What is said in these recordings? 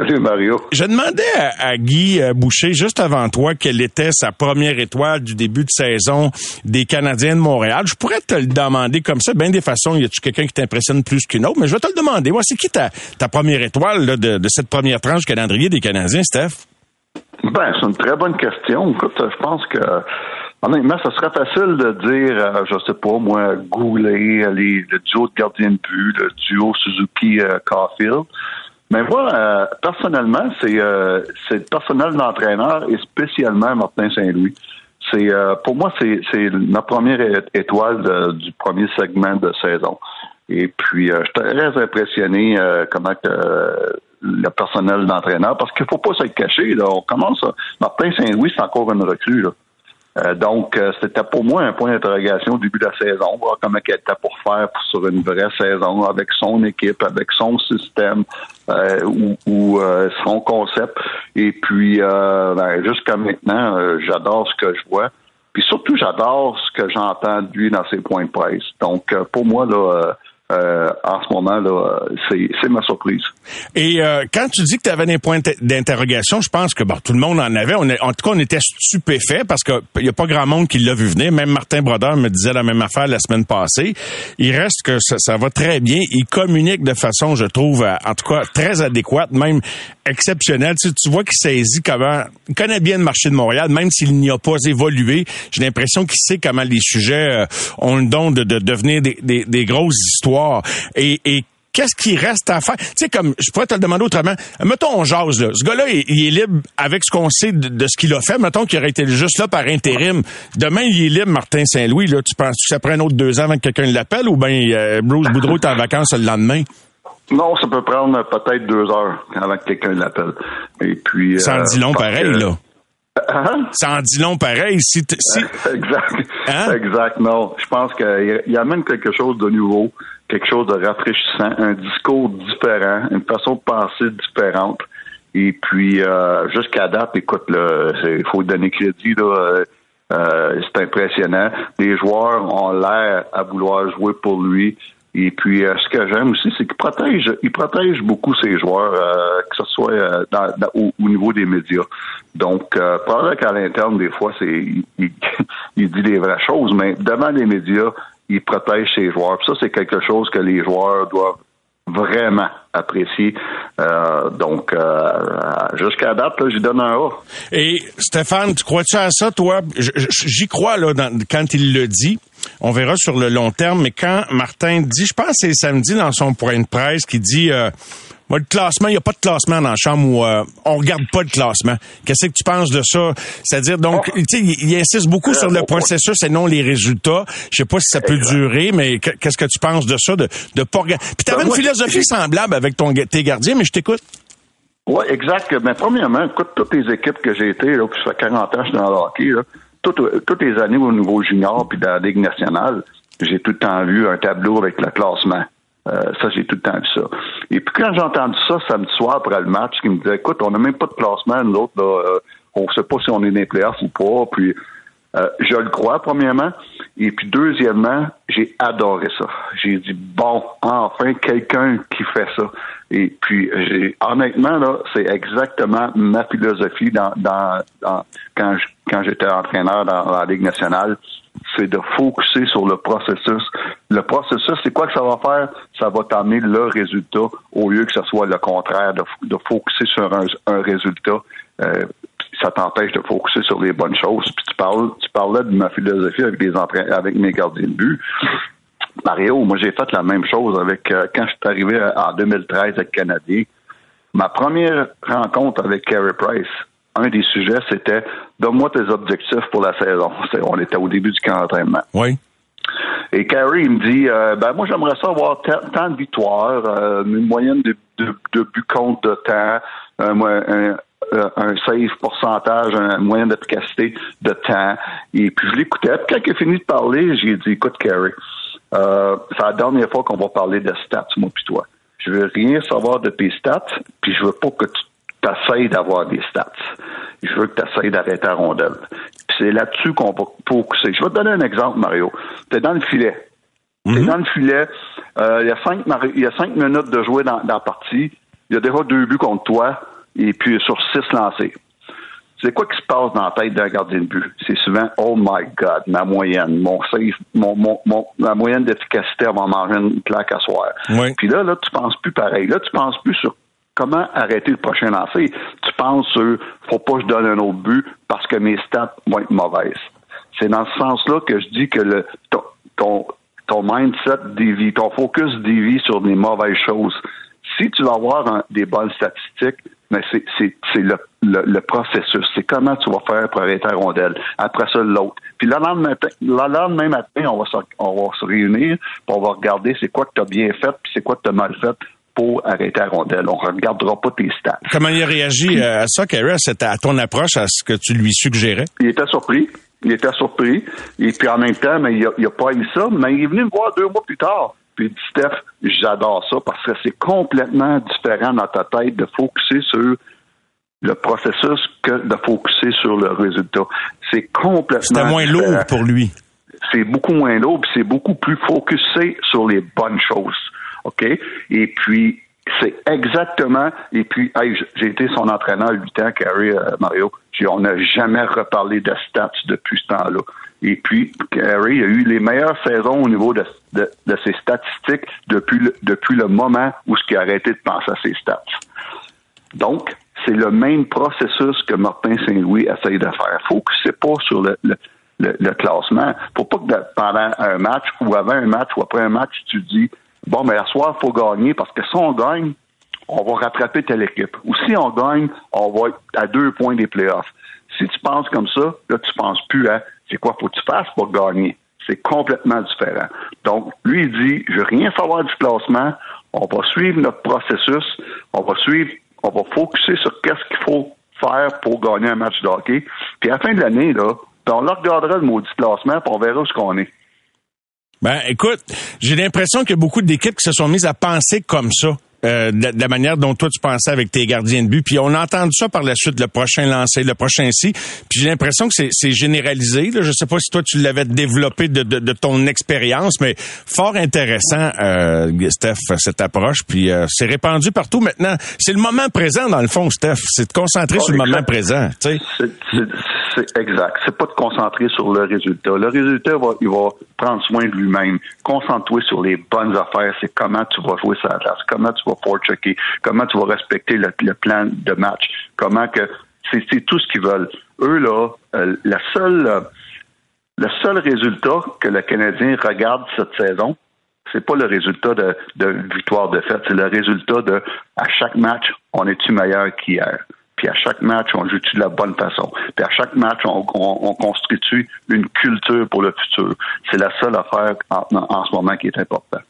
Salut Mario. Je demandais à, Guy euh, Boucher juste avant toi quelle était sa première étoile du début de saison des Canadiens de Montréal. Je pourrais te le demander comme ça, bien des façons. Y a-tu quelqu'un qui t'impressionne plus qu'une autre? Mais je vais te le demander. Moi, c'est qui ta, ta première étoile de, de, cette première tranche calendrier des Canadiens, Steph? Ben, c'est une très bonne question. Écoute, je pense que Honnêtement, ça serait facile de dire, euh, je sais pas, moi, Goulet, le duo de gardien de but, le duo Suzuki-Caulfield. Mais moi, euh, personnellement, c'est euh, c'est le personnel d'entraîneur et spécialement Martin Saint-Louis. C'est euh, pour moi, c'est ma première étoile du premier segment de saison. Et puis, je suis très impressionné comment que le personnel d'entraîneur, parce qu'il faut pas se cacher. Là, on commence. Martin Saint-Louis, c'est encore une recrue. Là. Euh, donc, euh, c'était pour moi un point d'interrogation au début de la saison, voir comment elle était pour faire sur une vraie saison avec son équipe, avec son système euh, ou, son concept. Et puis, ben, jusqu'à maintenant, j'adore ce que je vois. Puis surtout, j'adore ce que j'entends de lui dans ses points de presse. Donc, pour moi, là, euh, en ce moment là, c'est ma surprise. Et euh, quand tu dis que tu avais des points d'interrogation, je pense que bon, tout le monde en avait. On en tout cas, on était stupéfait parce que il y a pas grand monde qui l'a vu venir. Même Martin Brodeur me disait la même affaire la semaine passée. Il reste que ça, va très bien. Il communique de façon, je trouve, euh, en tout cas très adéquate, même exceptionnelle. Tu, tu vois qu'il saisit comment, il connaît bien le marché de Montréal, même s'il n'y a pas évolué. J'ai l'impression qu'il sait comment les sujets ont le don de, de devenir des, des grosses histoires et, qu'est-ce qui reste à faire? Tu sais, comme, je pourrais te le demander autrement. Mettons, on jase, là. Ce gars-là, il, est libre avec ce qu'on sait de, ce qu'il a fait. Mettons qu'il aurait été juste là par intérim. Demain, il est libre, Martin Saint-Louis, là. Tu penses que ça prend un autre deux ans avant que quelqu'un l'appelle ou bien euh, Bruce Boudreau est en vacances le lendemain? Non, ça peut prendre peut-être deux heures avant que quelqu'un l'appelle. Et puis. Ça en dit long pareil, là. Hein? Ça en dit long pareil. Si, exact. Hein? Exact. Non, je pense qu'il amène quelque chose de nouveau, quelque chose de rafraîchissant, un discours différent, une façon de penser différente. Et puis, euh, jusqu'à date, écoute, il faut donner crédit. Là, euh, c'est impressionnant. Les joueurs ont l'air à vouloir jouer pour lui. Et puis, euh, ce que j'aime aussi, c'est qu'il protège, il protège beaucoup ses joueurs, euh, que ce soit euh, au, niveau des médias. Donc, euh, pas qu'à l'interne, des fois, c'est il, dit des vraies choses, mais devant les médias, il protège ses joueurs. Ça, c'est quelque chose que les joueurs doivent vraiment apprécier. donc, jusqu'à date, j'y donne un A. Et Stéphane, tu crois-tu à ça, toi? J'y crois, là, quand il le dit. On verra sur le long terme. Mais quand Martin dit, je pense que c'est samedi dans son point de presse, qui dit, euh, moi, le classement, il n'y a pas de classement dans la chambre où euh, on regarde pas le classement. Qu'est-ce que tu penses de ça? C'est-à-dire, donc, oh. tu sais, il, insiste beaucoup sur le processus et non les résultats. Je sais pas si ça peut durer, mais qu'est-ce que tu penses de ça, de, de pas regarder? Puis t'avais ben, une philosophie semblable avec ton, tes gardiens, mais je t'écoute. Oui, exact. Mais premièrement, écoute, toutes les équipes que j'ai été, là, puis ça fait 40 ans que je suis dans le hockey, là, toutes, les années au niveau junior puis dans la Ligue nationale, j'ai tout le temps vu un tableau avec le classement. Euh, ça, j'ai tout le temps vu ça. Et puis quand j'ai entendu ça samedi soir après le match, qui me disait Écoute, on n'a même pas de classement, nous autres, là, euh, on ne sait pas si on est dans les playoffs ou pas. Puis euh, je le crois, premièrement. Et puis deuxièmement, j'ai adoré ça. J'ai dit bon, enfin quelqu'un qui fait ça. Et puis j'ai honnêtement là, c'est exactement ma philosophie dans, dans, quand quand j'étais entraîneur dans la Ligue nationale, c'est de focuser sur le processus. Le processus, c'est quoi que ça va faire? Ça va t'amener le résultat au lieu que ce soit le contraire, de, de focuser sur un, un résultat. Euh, ça t'empêche de focuser sur les bonnes choses. Puis tu parles, tu parlais de ma philosophie avec les avec mes gardiens de but. Mario, moi j'ai fait la même chose avec euh, quand je suis arrivé en 2013 avec Canadien. Ma première rencontre avec Carey Price, un des sujets, c'était donne-moi tes objectifs pour la saison. On était au début du camp d'entraînement. Oui. Et Carey, il me dit euh, ben moi j'aimerais ça avoir tant de victoires, euh, une moyenne de, de, de buts contre de temps, un, un safe pourcentage, un moyen d'efficacité de temps. Et puis je l'écoutais. Puis quand il a fini de parler, j'ai dit écoute, Carrie, euh, c'est la dernière fois qu'on va parler de stats, moi puis toi. Je veux rien savoir de tes stats, puis je veux pas que tu essaies d'avoir des stats. Je veux que tu essaies d'arrêter la rondelle. c'est là-dessus qu'on va focuser. Je vais te donner un exemple, Mario. Tu es dans le filet. Tu es mhm. dans le filet. Euh, il, y a cinq, il y a cinq minutes de jouer dans, dans la partie. Il y a déjà deux buts contre toi et puis sur six lancés. C'est quoi qui se passe dans la tête d'un gardien de but? C'est souvent, oh my God, ma moyenne, mon safe, mon, mon, ma moyenne d'efficacité va manger une claque à soir. Puis là, là, tu penses plus pareil. Là, tu penses plus sur comment arrêter le prochain lancer. Tu penses sur, faut pas que je donne un autre but parce que mes stats vont être mauvaises. C'est dans ce sens-là que je dis que le, ton, ton, mindset dévie, ton focus dévie sur des mauvaises choses. Si tu vas avoir des bonnes statistiques, mais c'est, c'est, c'est le, le, processus. C'est comment tu vas faire pour arrêter la rondelle. Après ça, l'autre. Puis le lendemain, le lendemain matin, on va, se, on va se réunir, puis on va regarder c'est quoi que tu as bien fait, puis c'est quoi que tu as mal fait pour arrêter la rondelle. On ne regardera pas tes stats. Comment il a réagi euh, à ça, Kerry, à ton approche, à ce que tu lui suggérais? Il était surpris. Il était surpris. Et puis en même temps, mais il n'a a pas eu ça, mais il est venu me voir deux mois plus tard. Puis Steph, j'adore ça parce que c'est complètement différent dans ta tête de focuser sur le processus que de focuser sur le résultat. C'est complètement. C'était moins lourd pour lui. C'est beaucoup moins lourd, puis c'est beaucoup plus focusé sur les bonnes choses. OK? Et puis, c'est exactement. Et puis, j'ai été son entraîneur à 8 ans, Carrie euh, Mario. On n'a jamais reparlé de stats depuis ce temps-là. Et puis, Carrie a eu les meilleures saisons au niveau de, ses statistiques depuis le, depuis le moment où ce qui a arrêté de penser à ses stats. Donc, c'est le même processus que Martin Saint-Louis essaye de faire. Faut que c'est pas sur le, le, le, classement. Faut pas que pendant un match ou avant un match ou après un match, tu dis bon, mais ce soir, faut gagner parce que si on gagne, on va rattraper telle équipe. Ou si on gagne, on va être à deux points des playoffs. Si tu penses comme ça, là, tu penses plus à c'est quoi faut que tu fasses pour gagner? C'est complètement différent. Donc, lui, il dit, je veux rien savoir du classement. On va suivre notre processus. On va suivre, on va focuser sur qu'est-ce qu'il faut faire pour gagner un match de hockey. Puis à la fin de l'année, là, on regardera le maudit classement, puis on verra où ce qu'on est. Ben, écoute, j'ai l'impression qu'il y a beaucoup d'équipes qui se sont mises à penser comme ça. Euh, de, la manière dont toi tu pensais avec tes gardiens de but. Puis on a entendu ça par la suite, le prochain lancer, le prochain si. Puis j'ai l'impression que c'est généralisé. Là. Je sais pas si toi tu l'avais développé de, de, de, ton expérience, mais fort intéressant, euh, Steph, cette approche. Puis euh, c'est répandu partout maintenant. C'est le moment présent dans le fond, Steph. C'est de concentrer sur le moment présent. C'est exact. C'est pas de concentrer sur le résultat. Le résultat va, il va prendre soin de lui-même. Concentre-toi sur les bonnes affaires. C'est comment tu vas jouer sa place, comment tu vas checker comment tu vas respecter le, plan de match, comment que c'est tout ce qu'ils veulent. Eux là, euh, la seule, le seul résultat que le Canadien regarde cette saison, c'est pas le résultat de, de victoire de fête, c'est le résultat de à chaque match, on est-tu meilleur qu'hier? Puis à chaque match, on joue de la bonne façon? Puis à chaque match, on, on, constitue une culture pour le futur? C'est la seule affaire en, en, ce moment qui est importante.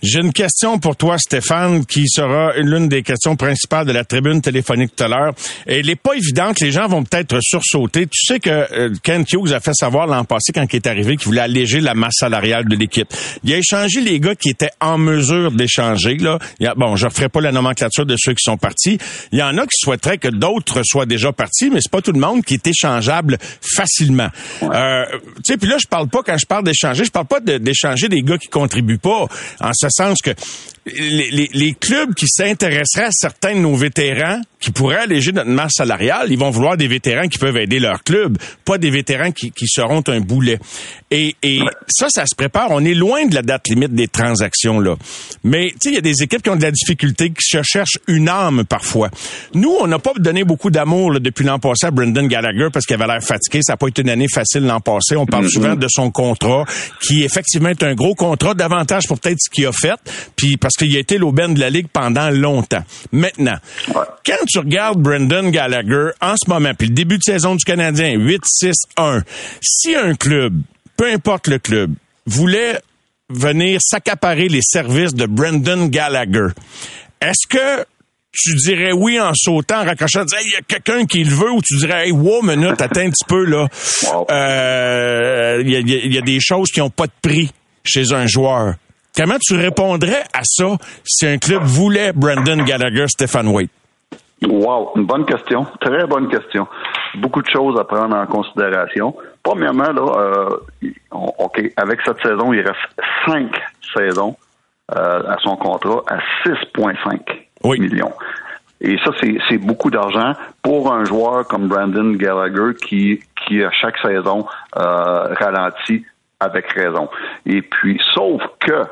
J'ai une question pour toi, Stéphane, qui sera l'une des questions principales de la tribune téléphonique tout à l'heure. Elle n'est pas évidente. Les gens vont peut-être sursauter. Tu sais que euh, Ken Hughes a fait savoir l'an passé, quand il est arrivé, qu'il voulait alléger la masse salariale de l'équipe. Il a échangé les gars qui étaient en mesure d'échanger. Là, bon, je ne ferai pas la nomenclature de ceux qui sont partis. Il y en a qui souhaiteraient que d'autres soit déjà parti, mais c'est pas tout le monde qui est échangeable facilement. Euh, tu sais, puis là, je parle pas, quand je parle d'échanger, je parle pas d'échanger des gars qui contribuent pas, en ce sens que les, les clubs qui s'intéresseraient à certains de nos vétérans qui pourraient alléger notre masse salariale, ils vont vouloir des vétérans qui peuvent aider leur club, pas des vétérans qui, qui seront un boulet. Et, et ça, ça se prépare. On est loin de la date limite des transactions là. Mais tu sais, il y a des équipes qui ont de la difficulté, qui se cherchent une âme parfois. Nous, on n'a pas donné beaucoup d'amour depuis l'an passé à Brendan Gallagher parce qu'il avait l'air fatigué. Ça n'a pas été une année facile l'an passé. On parle mm-hmm. souvent de son contrat, qui effectivement est un gros contrat, davantage pour peut-être ce qu'il a fait, puis parce qu'il a été l'aubaine de la ligue pendant longtemps. Maintenant, quand tu regardes Brendan Gallagher en ce moment, puis le début de saison du Canadien, 8-6-1, si un club, peu importe le club, voulait venir s'accaparer les services de Brendan Gallagher, est-ce que tu dirais oui en sautant, en raccrochant, il y a quelqu'un qui le veut, ou tu dirais, hey, wow, minute, attends un petit peu, là. Euh, il y, a, des choses qui n'ont pas de prix chez un joueur. Comment tu répondrais à ça si un club voulait Brendan Gallagher, Stephen Waite? Wow, une bonne question, très bonne question. Beaucoup de choses à prendre en considération. Premièrement, là, euh, avec cette saison, il reste cinq saisons euh, à son contrat à 6,5 millions. Et ça, c'est beaucoup d'argent pour un joueur comme Brandon Gallagher qui, qui à chaque saison, euh, ralentit avec raison. Et puis, sauf que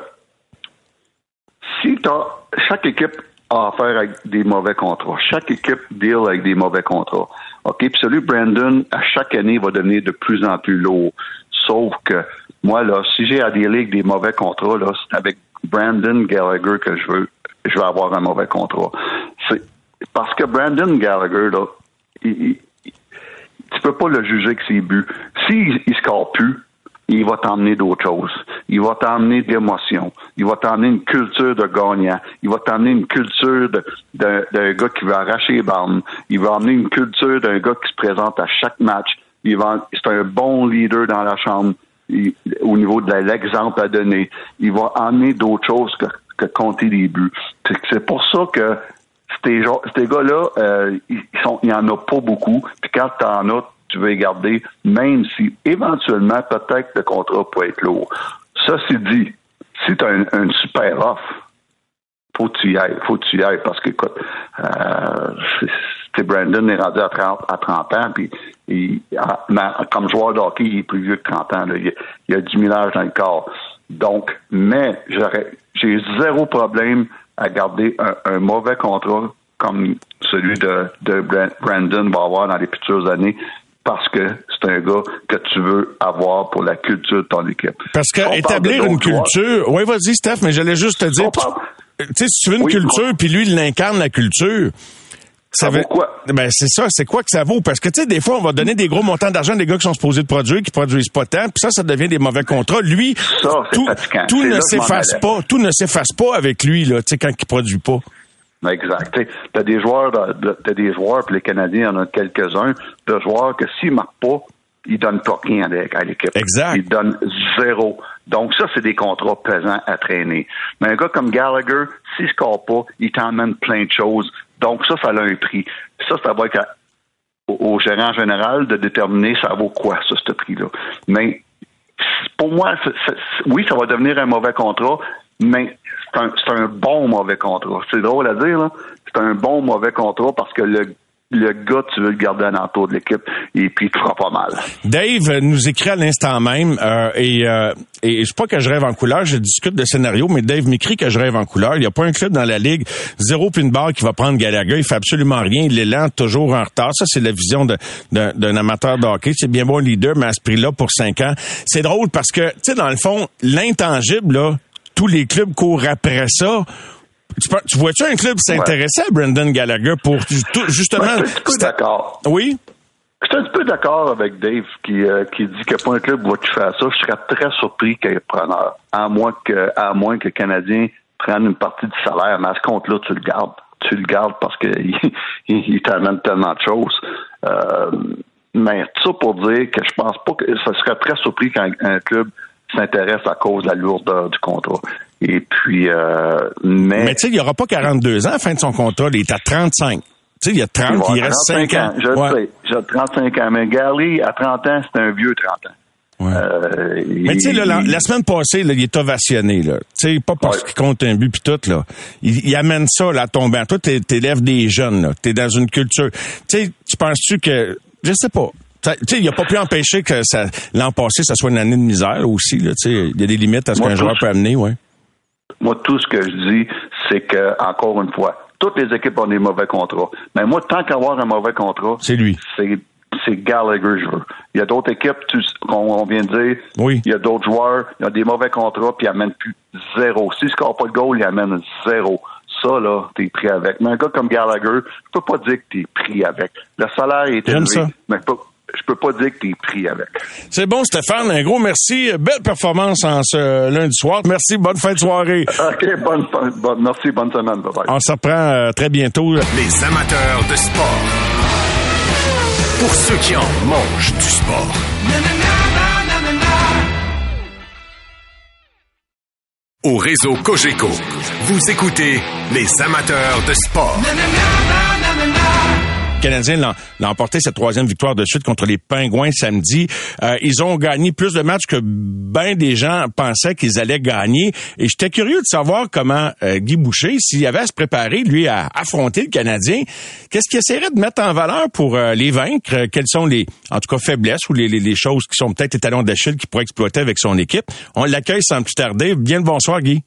si as, chaque équipe a affaire avec des mauvais contrats, chaque équipe deal avec des mauvais contrats. OK, puis celui Brandon, à chaque année, va devenir de plus en plus lourd. Sauf que moi, là, si j'ai à dealer avec des mauvais contrats, là, c'est avec Brandon Gallagher que je veux je vais avoir un mauvais contrat. C'est parce que Brandon Gallagher, là, il, tu peux pas le juger avec ses buts. S'il il score plus, il va t'emmener d'autres choses. Il va t'emmener d'émotions. Il va t'emmener une culture de gagnant. Il va t'emmener une culture d'un gars qui veut arracher les bandes. Il va emmener une culture d'un gars qui se présente à chaque match. Il va, c'est un bon leader dans la chambre au niveau de l'exemple à donner. Il va emmener d'autres choses que, que compter des buts. C'est pour ça que ces, ces gars-là, euh, ils sont, il y en a pas beaucoup. Puis quand tu en as, tu veux les garder, même si éventuellement peut-être le contrat peut être lourd. Ça, c'est dit. Si tu as une, super offre, faut que tu y ailles, faut que tu y ailles parce que écoute, euh, Brandon est rendu à 30, à 30 ans, puis comme joueur de hockey, il est plus vieux que 30 ans. Il, il, a du millage dans le corps. Donc, mais j'ai zéro problème à garder un, mauvais contrat comme celui de, de Brandon va avoir dans les futures années parce que c'est un gars que tu veux avoir pour la culture de ton équipe. Parce que établir une culture, oui, vas-y, Steph, mais j'allais juste te dire, tu sais, si tu veux une culture, puis lui, il l'incarne la culture. Ça, vaut quoi? Ben, c'est ça, c'est quoi que ça vaut? Parce que, tu sais, des fois, on va donner des gros montants d'argent à des gars qui sont supposés de produire, qui produisent pas tant, puis ça, ça devient des mauvais contrats. Lui, tout, tout ne s'efface pas, tout ne s'efface pas avec lui, là, tu sais, quand il produit pas. Exact. Tu as des joueurs, t'as des joueurs, puis les Canadiens, il y en a quelques-uns, de joueurs que s'ils marquent pas, ils donnent pas rien à l'équipe. Exact. Ils donnent zéro. Donc ça, c'est des contrats pesants à traîner. Mais un gars comme Gallagher, s'il score pas, il t'emmène plein de choses. Donc ça, ça a un prix. Ça, ça va être au, gérant général de déterminer ça vaut quoi, ça, ce prix-là. Mais pour moi, oui, ça va devenir un mauvais contrat, mais c'est un, bon mauvais contrat. C'est drôle à dire, là. C'est un bon mauvais contrat parce que le le gars, tu veux le garder à l'entour de l'équipe et puis il te pas mal. Dave nous écrit à l'instant même euh, et, euh, et c'est pas que je rêve en couleur, je discute de scénario, mais Dave m'écrit que je rêve en couleur. Il n'y a pas un club dans la ligue, zéro puis une barre qui va prendre Gallagher. Il fait absolument rien. Il est lent, toujours en retard. Ça, c'est la vision d'un amateur de hockey. C'est bien bon leader, mais à ce prix-là pour cinq ans. C'est drôle parce que, tu sais, dans le fond, l'intangible, là, tous les clubs courent après ça. Tu, vois-tu un club s'intéresser à Brendan Gallagher pour justement. je suis un peu d'accord. Oui? Je suis un peu d'accord avec Dave qui, euh, qui dit que pas un club va tu faire ça. Je serais très surpris qu'il y ait preneur. À moins que, à moins que le Canadien prenne une partie du salaire. Mais à ce compte-là, tu le gardes. Tu le gardes parce qu'il il, il t'amène tellement de choses. Euh, mais ça pour dire que je pense pas que ça serait très surpris qu'un club s'intéresse à cause de la lourdeur du contrat. Et puis, euh, mais... Mais tu sais, il n'y aura pas 42 ans à la fin de son contrat, il est à 35. Tu sais, il y a 30, il, reste 5 ans. Je sais, j'ai 35 ans. Mais Gary, à 30 ans, c'est un vieux 30 ans. Ouais. Euh, mais tu sais, la, la, semaine passée, là, il est ovationné. Là. Tu sais, pas parce qu'il compte un but puis tout. Là. Il, amène ça là, à banc. Toi, t'élèves des jeunes. Là. T'es dans une culture. Tu sais, tu penses-tu que... Je sais pas. Il a pas pu empêcher que ça, l'an passé, ça soit une année de misère aussi. Il y a des limites à ce qu'un joueur peut amener, ouais. Moi, tout ce que je dis, c'est que, encore une fois, toutes les équipes ont des mauvais contrats. Mais moi, tant qu'avoir un mauvais contrat, c'est lui. C'est c'est Gallagher, je veux. Il y a d'autres équipes, qu'on vient de dire. Oui. Il y a d'autres joueurs, ils ont des mauvais contrats, puis ils amènent plus zéro. S'ils ne scorent pas de goal, ils amènent zéro. Ça, là, t'es pris avec. Mais un gars comme Gallagher, je peux pas dire que t'es pris avec. Le salaire est élevé, ça. mais pas, je peux pas dire que tu es pris avec. C'est bon, Stéphane. Un gros merci. Belle performance en ce lundi soir. Merci. Bonne fin de soirée. OK. Bonne, bonne, merci. Bonne semaine. Bye, On se reprend euh, très bientôt. Les amateurs de sport. Pour ceux qui en mangent du sport. Au réseau Cogeco, vous écoutez les amateurs de sport. Canadien l'ont emporté cette troisième victoire de suite contre les Pingouins samedi. Euh, ils ont gagné plus de matchs que bien des gens pensaient qu'ils allaient gagner. Et j'étais curieux de savoir comment euh, Guy Boucher, s'il avait à se préparer, lui, à affronter le Canadien, qu'est-ce qu'il essaierait de mettre en valeur pour euh, les vaincre? Quelles sont les, en tout cas, faiblesses ou les, les, choses qui sont peut-être les talons d'Achille qu'il pourrait exploiter avec son équipe? On l'accueille sans plus tarder. Bien le bonsoir, Guy.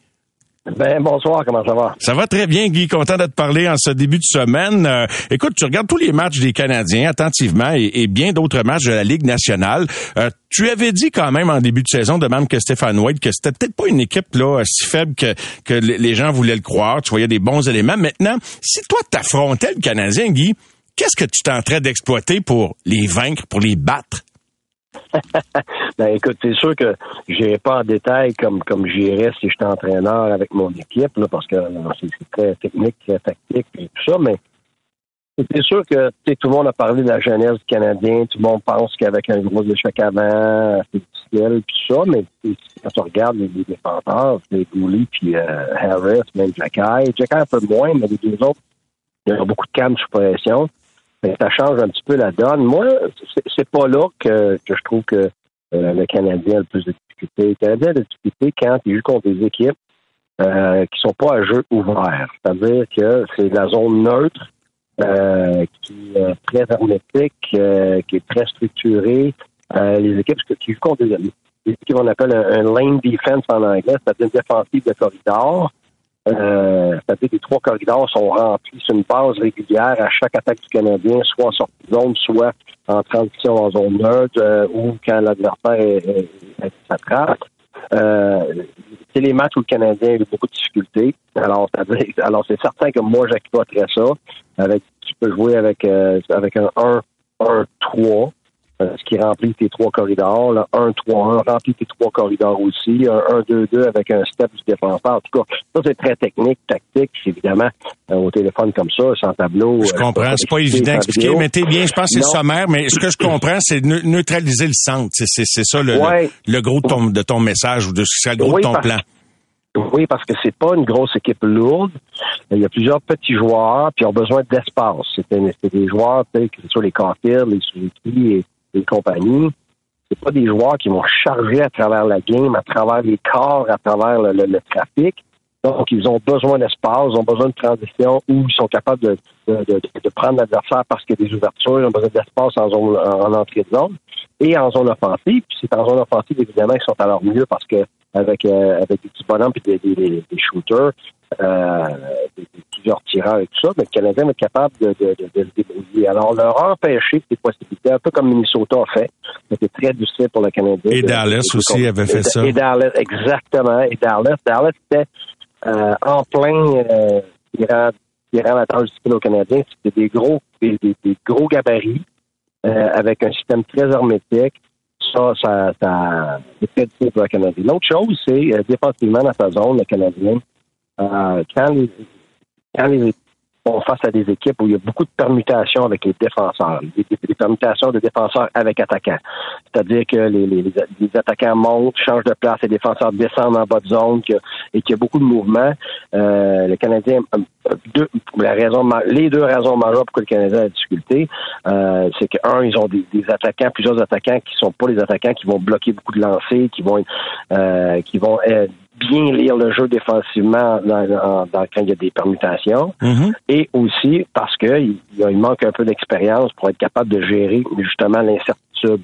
Ben bonsoir, comment ça va? Ça va très bien, Guy. Content de te parler en ce début de semaine. Euh, écoute, tu regardes tous les matchs des Canadiens attentivement et, bien d'autres matchs de la Ligue nationale. Euh, tu avais dit quand même en début de saison, de même que Stéphane White, que c'était peut-être pas une équipe là si faible que, que les gens voulaient le croire. Tu voyais des bons éléments. Maintenant, si toi t'affrontais le Canadien, Guy, qu'est-ce que tu tenterais d'exploiter pour les vaincre, pour les battre? ben écoute, c'est sûr que j'irai pas en détail comme comme j'irais si j'étais entraîneur avec mon équipe, là, parce que c'est très technique, très tactique et tout ça, mais c'est sûr que tout le monde a parlé de la jeunesse du Canadien, tout le monde pense qu'avec un gros échec avant, c'est difficile, tout ça, mais quand tu regardes les, défenseurs, c'est Gouli puis euh, Harris, même Jacky, Jacky un peu moins, mais les deux autres, il y a beaucoup de calme sous pression ça change un petit peu la donne. Moi, c'est pas là que, je trouve que euh, le Canadien a le plus de difficultés. Le Canadien a des difficultés quand il joue contre des équipes euh, qui sont pas à jeu ouvert. C'est-à-dire que c'est la zone neutre euh, qui est très hermétique, euh, qui est très structurée. les équipes qui jouent contre des, équipes qu'on appelle un, lane defense en anglais, c'est-à-dire une défensive de corridor. Euh, les trois corridors sont remplis sur une base régulière à chaque attaque du Canadien, soit en sortie de zone, soit en transition en zone neutre euh, ou quand l'adversaire est, s'attrape. Euh, c'est les matchs où le Canadien a eu beaucoup de difficultés. Alors, alors c'est certain que moi, j'exploiterais ça. Avec, tu peux jouer avec, euh, avec un 1-1-3 euh, ce qui remplit tes trois corridors. Là, 1-3-1 remplit tes trois corridors aussi. Un 1-2-2 avec un step du défenseur. En tout cas, ça, c'est très technique, tactique. Évidemment, euh, au téléphone comme ça, sans tableau. Je euh, comprends. C'est pas évident d'expliquer, mais t'es bien. Je pense que c'est sommaire, mais ce que je comprends, c'est neutraliser le centre. C'est ça le, le, gros de ton, de ton message ou de, le gros de ton plan. Oui, parce que c'est pas une grosse équipe lourde. Il y a plusieurs petits joueurs, puis ils ont besoin d'espace. C'est des joueurs, que ce soit les Caulfield, les Suzuki et et compagnie, c'est pas des joueurs qui vont charger à travers la game, à travers les corps, à travers le, trafic. Donc, ils ont besoin d'espace, ils ont besoin de transition où ils sont capables de, prendre l'adversaire parce qu'il y a des ouvertures, ils ont besoin d'espace en, zone, en, entrée de zone et en zone offensive. Puis c'est en zone offensive, évidemment, qu'ils sont à leur mieux parce que avec, euh, des petits bonhommes et des shooters, euh, plusieurs tireurs et tout ça, mais le Canadien est capable de, de, de, se débrouiller. Alors, leur empêcher ces possibilités, un peu comme Minnesota a fait, c'était très difficile pour le Canadien. Et Dallas aussi avait fait ça. Et Dallas, exactement. Et Dallas, Dallas était euh, en plein euh, tirant, tirant la tâche du au Canadien. C'était des gros, des, des, gros gabarits euh, avec un système très hermétique. Ça, ça, ça c'est très difficile pour le Canadien. L'autre chose, c'est euh, défensivement dans sa zone, le Canadien, euh, quand les, quand face à des équipes où il y a beaucoup de permutations avec les défenseurs, des, permutations de défenseurs avec attaquants. C'est-à-dire que les, attaquants montent, changent de place, les défenseurs descendent en bas de zone et qu'il y a beaucoup de mouvements. Euh, le Canadien, euh, deux, la les deux raisons majeures pour que le Canadien a des difficultés, euh, c'est que un, ils ont des, attaquants, plusieurs attaquants qui sont pas les attaquants qui vont bloquer beaucoup de lancers, qui vont, euh, bien lire le jeu défensivement dans, quand il y a des permutations. Mm-hmm. Et aussi parce qu'il il manque un peu d'expérience pour être capable de gérer justement l'incertitude.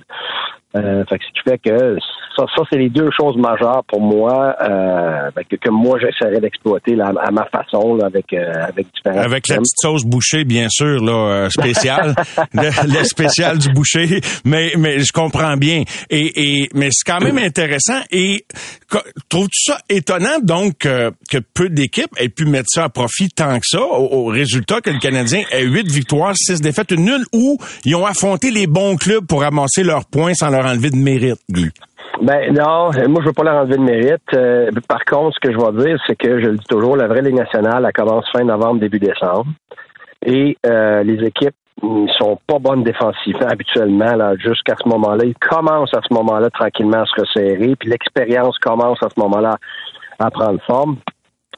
Euh, fait que ce qui fait que ça, ça c'est les deux choses majeures pour moi euh, ben, que, que, moi j'essaierais d'exploiter à ma façon là, avec euh, avec différents avec la petite sauce bouchée bien sûr là euh, spéciale le, spécial du boucher mais mais je comprends bien et, et mais c'est quand même intéressant et trouves-tu ça étonnant donc que peu d'équipes aient pu mettre ça à profit tant que ça au, résultat que le Canadien ait huit victoires six défaites une nulle où ils ont affronté les bons clubs pour amasser leurs points sans leur enlever de mérite, Guy? Ben non, moi je veux pas leur enlever de mérite. Euh, par contre, ce que je vais dire, c'est que je le dis toujours, la vraie Ligue nationale, elle commence fin novembre, début décembre. Et euh, les équipes ne sont pas bonnes défensivement habituellement là, jusqu'à ce moment-là. Ils commencent à ce moment-là tranquillement à se resserrer, puis l'expérience commence à ce moment-là à prendre forme.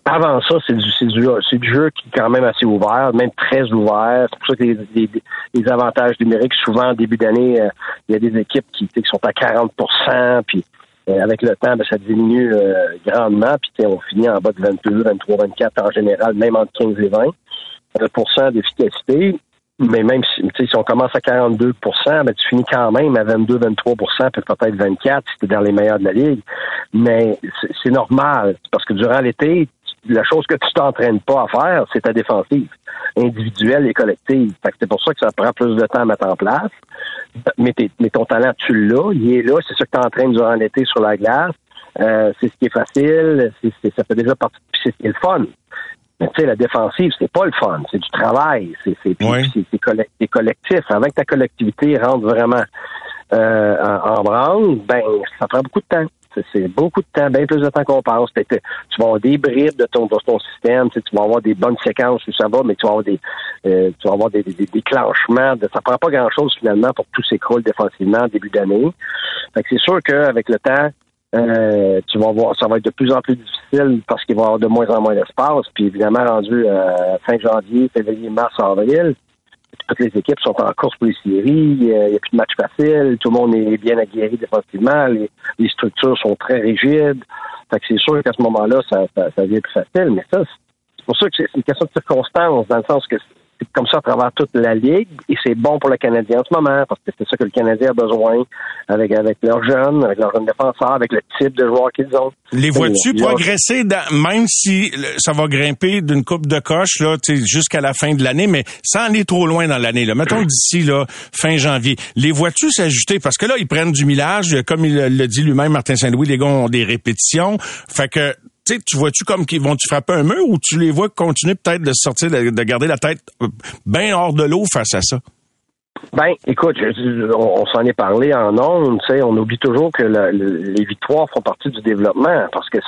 avant ça, c'est du, du, du jeu qui est quand même assez ouvert, même très ouvert. C'est pour ça que les, les, les avantages numériques, souvent, en début d'année, euh, il y a des équipes qui, qui sont à 40% puis euh, avec le temps, ben, ça diminue euh, grandement, puis on finit en bas de 22, 23, 24 en général, même entre 15 et 20 d'efficacité. Mais même si, si on commence à 42% ben, tu finis quand même à 22, 23% peut-être 24 si tu es dans les meilleurs de la ligue. Mais c'est normal, parce que durant l'été, la chose que tu t'entraînes pas à faire, c'est ta défensive, individuelle et collective. c'est pour ça que ça prend plus de temps à mettre en place. Mais, ton talent, tu l'as, il est là, c'est ça que tu entraînes durant l'été sur la glace. Euh, c'est ce qui est facile, ça fait déjà partie, c'est le fun. Mais tu sais, la défensive, c'est pas le fun, c'est du travail, c'est, c'est, c'est, collectif. Avant que ta collectivité rentre vraiment euh, en, en branle, ben ça prend beaucoup de temps. C'est beaucoup de temps, bien plus de temps qu'on pense. Tu vas avoir des bribes de ton, de ton système, tu, vas avoir des bonnes séquences où ça va, mais tu vas avoir des, euh, tu vas avoir des, des, déclenchements. De, ça prend pas grand-chose finalement pour que tout s'écroule défensivement en début d'année. Fait que c'est sûr qu'avec le temps, euh, tu vas voir, ça va être de plus en plus difficile parce qu'il va y avoir de moins en moins d'espace. Puis évidemment, rendu euh, fin janvier, février, mars, avril, toutes les équipes sont en course pour les séries. Il n'y a, plus de match facile. Tout le monde est bien aguerri défensivement. Les, structures sont très rigides. Fait que c'est sûr qu'à ce moment-là, ça, ça, devient plus facile. Mais ça, c'est pour ça que c'est une question de circonstance, dans le sens que c'est comme ça à travers toute la ligue et c'est bon pour le Canadien en ce moment parce que c'est ça que le Canadien a besoin avec avec leurs jeunes, avec leurs jeunes défenseurs, avec le type de joueurs qu'ils ont. Les vois-tu progresser même si ça va grimper d'une coupe de coche là, jusqu'à la fin de l'année, mais sans aller trop loin dans l'année là. Mettons d'ici là fin janvier. Les vois-tu s'ajuster parce que là ils prennent du millage, comme il le dit lui-même Martin Saint-Louis, les gars ont des répétitions, fait que tu vois-tu comme qu'ils vont tu frapper un mur ou tu les vois continuer peut-être de sortir, de, garder la tête euh, bien hors de l'eau face à ça? Ben, écoute, on, s'en est parlé en ondes, tu sais, on oublie toujours que les victoires font partie du développement, parce que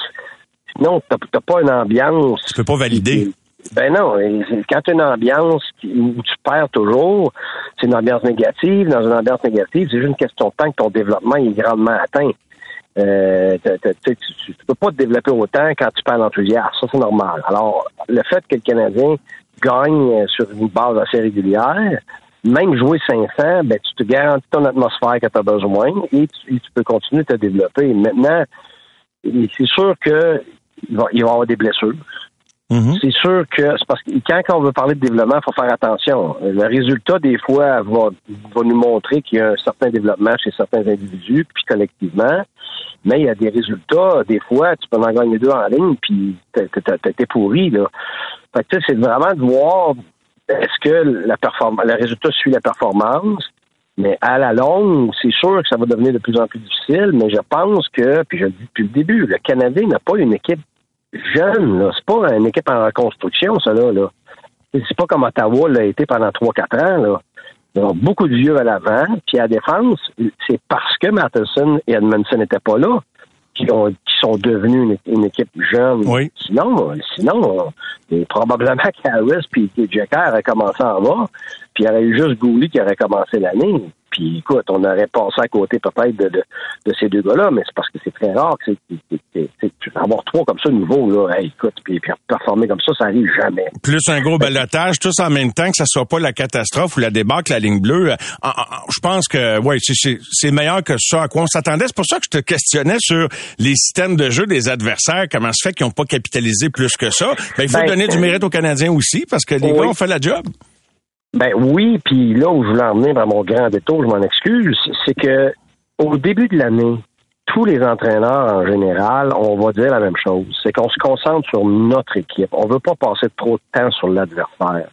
sinon, t'as pas une ambiance. Tu peux pas valider. ben non, quand tu as une ambiance où tu perds toujours, c'est une ambiance négative. Dans une ambiance négative, c'est juste une question de temps que ton développement est grandement atteint. Euh, tu, tu peux pas te développer autant quand tu perds l'enthousiasme. Ça, c'est normal. Alors, le fait que le Canadien gagne sur une base assez régulière, même jouer 500, ben, tu te garantis ton atmosphère que tu as besoin et tu, peux continuer de te développer. Maintenant, c'est sûr que il va, y avoir des blessures. Mm-hmm. C'est sûr que c'est parce que quand, on veut parler de développement, il faut faire attention. Le résultat, des fois, va, va nous montrer qu'il y a un certain développement chez certains individus, puis collectivement mais il y a des résultats, des fois, tu peux en gagner deux en ligne, puis t'es pourri, là. Fait que, c'est vraiment de voir est-ce que la performance, le résultat suit la performance, mais à la longue, c'est sûr que ça va devenir de plus en plus difficile, mais je pense que, puis je le dis depuis le début, le Canadien n'a pas une équipe jeune, là. C'est pas une équipe en reconstruction, ça, là. là. C'est pas comme Ottawa l'a été pendant 3-4 ans, là. A beaucoup de vieux à l'avant. Puis à défense, c'est parce que Matheson et Edmondson n'étaient pas là qui, ont, sont devenus une, équipe jeune. Sinon, sinon euh, probablement qu'Harris puis Jacker auraient commencé en bas, puis il y aurait eu juste Gouli qui aurait commencé l'année. Puis écoute, on aurait passé à côté peut-être de, de, de, ces deux gars-là, mais c'est parce que c'est très rare que c'est avoir trois comme ça nouveau là. écoute, puis, performer comme ça, ça arrive jamais. Plus un gros balotage, tous en même temps, que ça soit pas la catastrophe ou la débâcle, la ligne bleue. Je pense que ouais, c'est meilleur que ça à quoi on s'attendait. C'est pour ça que je te questionnais sur les systèmes de jeu des adversaires, comment se fait qu'ils n'ont pas capitalisé plus que ça. Ben, il faut ben, donner du mérite aux Canadiens aussi, parce que les gars ont fait la job. Ben oui, puis là où je voulais emmener dans mon grand détour, je m'en excuse, c'est que au début de l'année, tous les entraîneurs en général, on va dire la même chose. C'est qu'on se concentre sur notre équipe. On veut pas passer trop de temps sur l'adversaire.